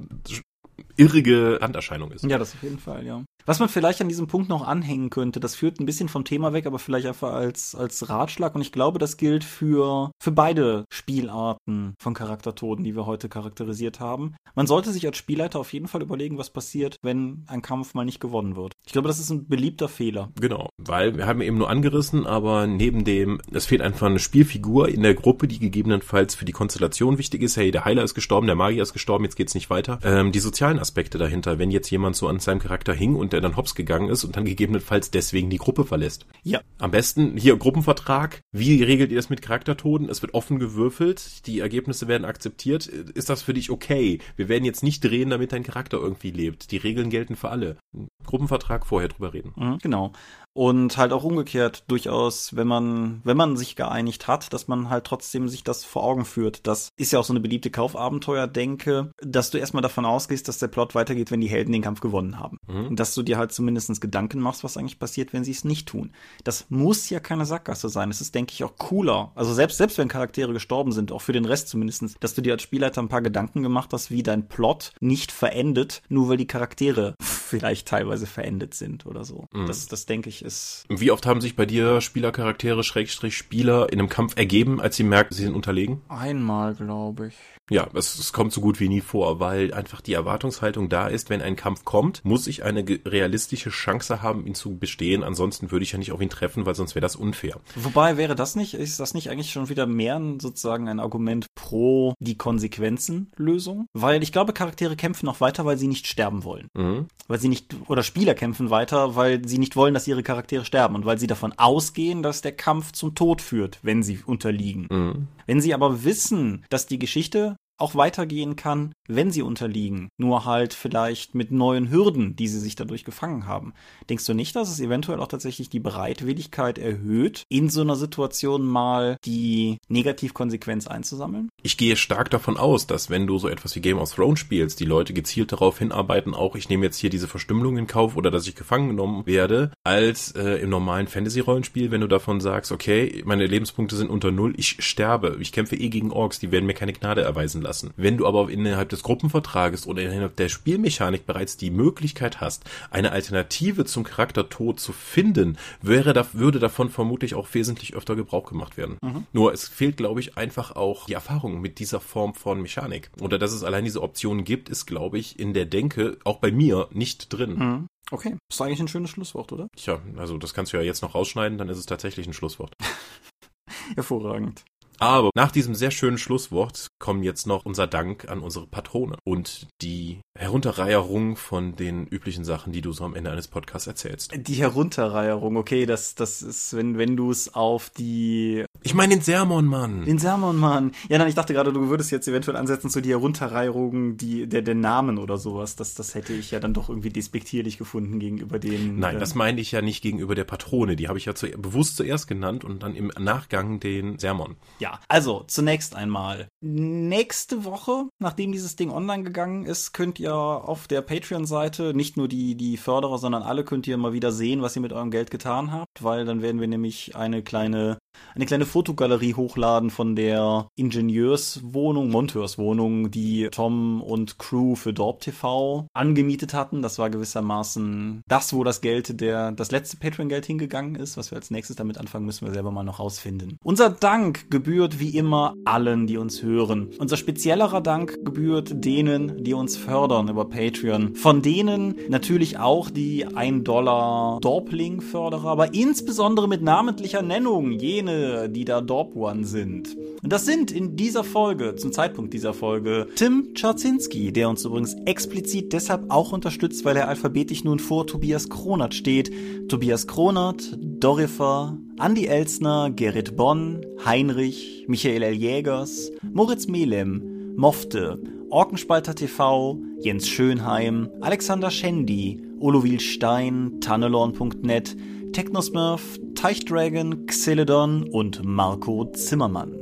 irrige Randerscheinung ist. Ja, das auf jeden Fall, ja. Was man vielleicht an diesem Punkt noch anhängen könnte, das führt ein bisschen vom Thema weg, aber vielleicht einfach als, als Ratschlag. Und ich glaube, das gilt für, für beide Spielarten von Charaktertoden, die wir heute charakterisiert haben. Man sollte sich als Spielleiter auf jeden Fall überlegen, was passiert, wenn ein Kampf mal nicht gewonnen wird. Ich glaube, das ist ein beliebter Fehler. Genau, weil wir haben eben nur angerissen, aber neben dem, es fehlt einfach eine Spielfigur in der Gruppe, die gegebenenfalls für die Konstellation wichtig ist. Hey, der Heiler ist gestorben, der Magier ist gestorben, jetzt geht's nicht weiter. Ähm, die sozialen Aspekte dahinter, wenn jetzt jemand so an seinem Charakter hing und der dann hops gegangen ist und dann gegebenenfalls deswegen die Gruppe verlässt. Ja. Am besten hier Gruppenvertrag. Wie regelt ihr das mit Charaktertoden? Es wird offen gewürfelt, die Ergebnisse werden akzeptiert. Ist das für dich okay? Wir werden jetzt nicht drehen, damit dein Charakter irgendwie lebt. Die Regeln gelten für alle. Gruppenvertrag vorher drüber reden. Mhm, genau. Und halt auch umgekehrt durchaus, wenn man, wenn man sich geeinigt hat, dass man halt trotzdem sich das vor Augen führt. Das ist ja auch so eine beliebte Kaufabenteuer-Denke, dass du erstmal davon ausgehst, dass der Plot weitergeht, wenn die Helden den Kampf gewonnen haben. Mhm. Und dass du dir halt zumindest Gedanken machst, was eigentlich passiert, wenn sie es nicht tun. Das muss ja keine Sackgasse sein. Es ist, denke ich, auch cooler. Also selbst, selbst wenn Charaktere gestorben sind, auch für den Rest zumindestens, dass du dir als Spielleiter ein paar Gedanken gemacht hast, wie dein Plot nicht verendet, nur weil die Charaktere vielleicht teilweise verendet sind oder so. Mhm. Das, das denke ich ist. Wie oft haben sich bei dir Spielercharaktere, Schrägstrich Spieler in einem Kampf ergeben, als sie merken, sie sind unterlegen? Einmal, glaube ich. Ja, es, es kommt so gut wie nie vor, weil einfach die Erwartungshaltung da ist, wenn ein Kampf kommt, muss ich eine realistische Chance haben, ihn zu bestehen. Ansonsten würde ich ja nicht auf ihn treffen, weil sonst wäre das unfair. Wobei wäre das nicht, ist das nicht eigentlich schon wieder mehr sozusagen ein Argument pro die Konsequenzenlösung? Weil ich glaube, Charaktere kämpfen auch weiter, weil sie nicht sterben wollen. Mhm. Weil sie nicht, oder Spieler kämpfen weiter, weil sie nicht wollen, dass ihre Charaktere sterben und weil sie davon ausgehen, dass der Kampf zum Tod führt, wenn sie unterliegen. Mhm. Wenn sie aber wissen, dass die Geschichte auch weitergehen kann, wenn sie unterliegen, nur halt vielleicht mit neuen Hürden, die sie sich dadurch gefangen haben. Denkst du nicht, dass es eventuell auch tatsächlich die Bereitwilligkeit erhöht, in so einer Situation mal die Negativkonsequenz einzusammeln? Ich gehe stark davon aus, dass wenn du so etwas wie Game of Thrones spielst, die Leute gezielt darauf hinarbeiten, auch ich nehme jetzt hier diese Verstümmelung in Kauf oder dass ich gefangen genommen werde, als äh, im normalen Fantasy-Rollenspiel, wenn du davon sagst, okay, meine Lebenspunkte sind unter Null, ich sterbe, ich kämpfe eh gegen Orks, die werden mir keine Gnade erweisen lassen lassen. Wenn du aber innerhalb des Gruppenvertrages oder innerhalb der Spielmechanik bereits die Möglichkeit hast, eine Alternative zum Charakter Tod zu finden, wäre da, würde davon vermutlich auch wesentlich öfter Gebrauch gemacht werden. Mhm. Nur es fehlt, glaube ich, einfach auch die Erfahrung mit dieser Form von Mechanik. Oder dass es allein diese Optionen gibt, ist, glaube ich, in der Denke, auch bei mir, nicht drin. Mhm. Okay, ist eigentlich ein schönes Schlusswort, oder? Tja, also das kannst du ja jetzt noch rausschneiden, dann ist es tatsächlich ein Schlusswort. [laughs] Hervorragend. Aber nach diesem sehr schönen Schlusswort kommt jetzt noch unser Dank an unsere Patrone und die Herunterreierung von den üblichen Sachen, die du so am Ende eines Podcasts erzählst. Die Herunterreierung, okay, das, das ist, wenn, wenn du es auf die. Ich meine den Sermon, Mann. Den Sermon, Mann. Ja, nein, ich dachte gerade, du würdest jetzt eventuell ansetzen zu die Herunterreierung, die, der, der Namen oder sowas. Das, das hätte ich ja dann doch irgendwie despektierlich gefunden gegenüber den. Nein, äh, das meine ich ja nicht gegenüber der Patrone. Die habe ich ja zu, bewusst zuerst genannt und dann im Nachgang den Sermon. Ja, also zunächst einmal. Nächste Woche, nachdem dieses Ding online gegangen ist, könnt ihr auf der Patreon-Seite nicht nur die, die Förderer, sondern alle könnt ihr mal wieder sehen, was ihr mit eurem Geld getan habt, weil dann werden wir nämlich eine kleine eine kleine Fotogalerie hochladen von der Ingenieurswohnung, Monteurswohnung, die Tom und Crew für Dorp TV angemietet hatten. Das war gewissermaßen das, wo das Geld der, das letzte Patreon-Geld hingegangen ist. Was wir als nächstes damit anfangen, müssen wir selber mal noch rausfinden. Unser Dank gebührt wie immer allen, die uns hören. Unser speziellerer Dank gebührt denen, die uns fördern über Patreon. Von denen natürlich auch die 1 Dollar Dorpling-Förderer, aber insbesondere mit namentlicher Nennung jene jene, die da Dorp One sind. Und das sind in dieser Folge, zum Zeitpunkt dieser Folge, Tim Czarzinski, der uns übrigens explizit deshalb auch unterstützt, weil er alphabetisch nun vor Tobias Kronert steht. Tobias Kronert, Dorifer, Andy Elsner, Gerrit Bonn, Heinrich, Michael L. Jägers, Moritz Melem, Mofte, Orkenspalter TV, Jens Schönheim, Alexander Schendi, Olovil Stein, Tannelorn.net, Technosmurf, Teichdragon, Xeledon und Marco Zimmermann.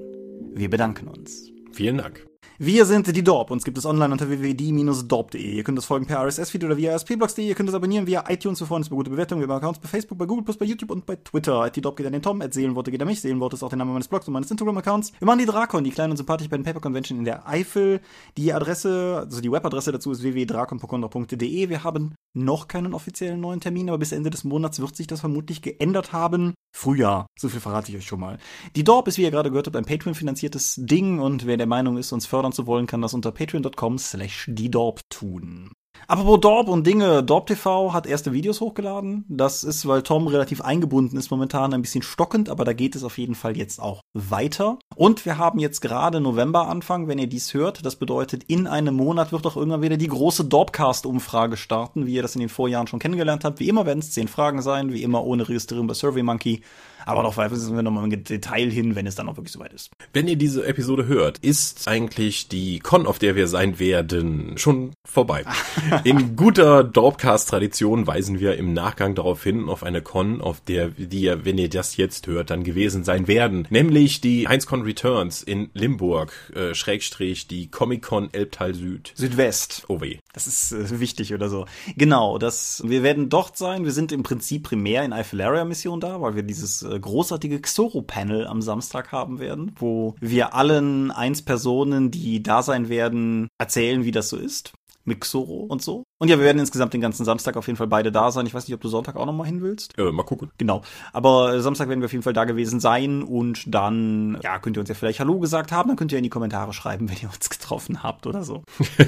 Wir bedanken uns. Vielen Dank. Wir sind die Dorp. Uns gibt es online unter www.die-dorp.de. Ihr könnt uns folgen per RSS-Feed oder via ASP-Blogs.de. Ihr könnt uns abonnieren via iTunes. Wir freuen uns über gute Bewertungen. Wir haben Accounts bei Facebook, bei Google, bei YouTube und bei Twitter. Die Dorp geht an den Tom. At Seelenworte geht an mich. Seelenworte ist auch der Name meines Blogs und meines Instagram-Accounts. Wir machen die Drakon, die kleine und sympathische Pen Paper Convention in der Eifel. Die Adresse, also die Webadresse dazu ist www.drakonpokondra.de. Wir haben noch keinen offiziellen neuen Termin, aber bis Ende des Monats wird sich das vermutlich geändert haben. Frühjahr. So viel verrate ich euch schon mal. Die Dorp ist, wie ihr gerade gehört habt, ein Patreon-finanziertes Ding und wer der Meinung ist, uns fördern zu wollen, kann das unter patreon.com slash die Dorp tun. Apropos Dorp und Dinge, Dorp TV hat erste Videos hochgeladen. Das ist, weil Tom relativ eingebunden ist, momentan ein bisschen stockend, aber da geht es auf jeden Fall jetzt auch weiter. Und wir haben jetzt gerade November Anfang, wenn ihr dies hört. Das bedeutet, in einem Monat wird auch irgendwann wieder die große Dorpcast-Umfrage starten, wie ihr das in den Vorjahren schon kennengelernt habt. Wie immer werden es zehn Fragen sein, wie immer ohne Registrierung bei SurveyMonkey. Aber noch weisen wir nochmal im Detail hin, wenn es dann auch wirklich soweit ist. Wenn ihr diese Episode hört, ist eigentlich die Con, auf der wir sein werden, schon vorbei. [laughs] In guter Dorpcast-Tradition weisen wir im Nachgang darauf hin, auf eine Con, auf der wir, wenn ihr das jetzt hört, dann gewesen sein werden. Nämlich die 1Con Returns in Limburg, äh, Schrägstrich, die Comic-Con Elbtal Süd. Südwest. Oh weh. Das ist äh, wichtig oder so. Genau, das, wir werden dort sein. Wir sind im Prinzip primär in Eifelaria-Mission da, weil wir dieses großartige Xoro-Panel am Samstag haben werden, wo wir allen eins Personen, die da sein werden, erzählen, wie das so ist mit Xoro und so. Und ja, wir werden insgesamt den ganzen Samstag auf jeden Fall beide da sein. Ich weiß nicht, ob du Sonntag auch noch mal hin willst. Äh, mal gucken. Genau. Aber Samstag werden wir auf jeden Fall da gewesen sein und dann, ja, könnt ihr uns ja vielleicht Hallo gesagt haben. Dann könnt ihr in die Kommentare schreiben, wenn ihr uns getroffen habt oder so. [laughs]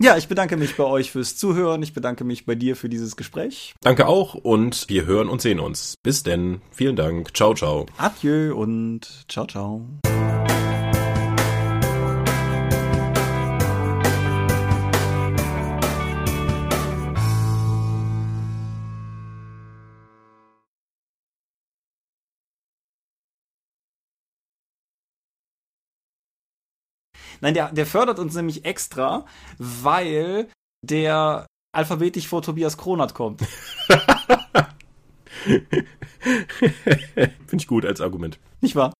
ja, ich bedanke mich bei euch fürs Zuhören. Ich bedanke mich bei dir für dieses Gespräch. Danke auch und wir hören und sehen uns. Bis denn. Vielen Dank. Ciao, ciao. Adieu und ciao, ciao. Nein, der, der fördert uns nämlich extra, weil der alphabetisch vor Tobias Kronert kommt. [laughs] Finde ich gut als Argument. Nicht wahr?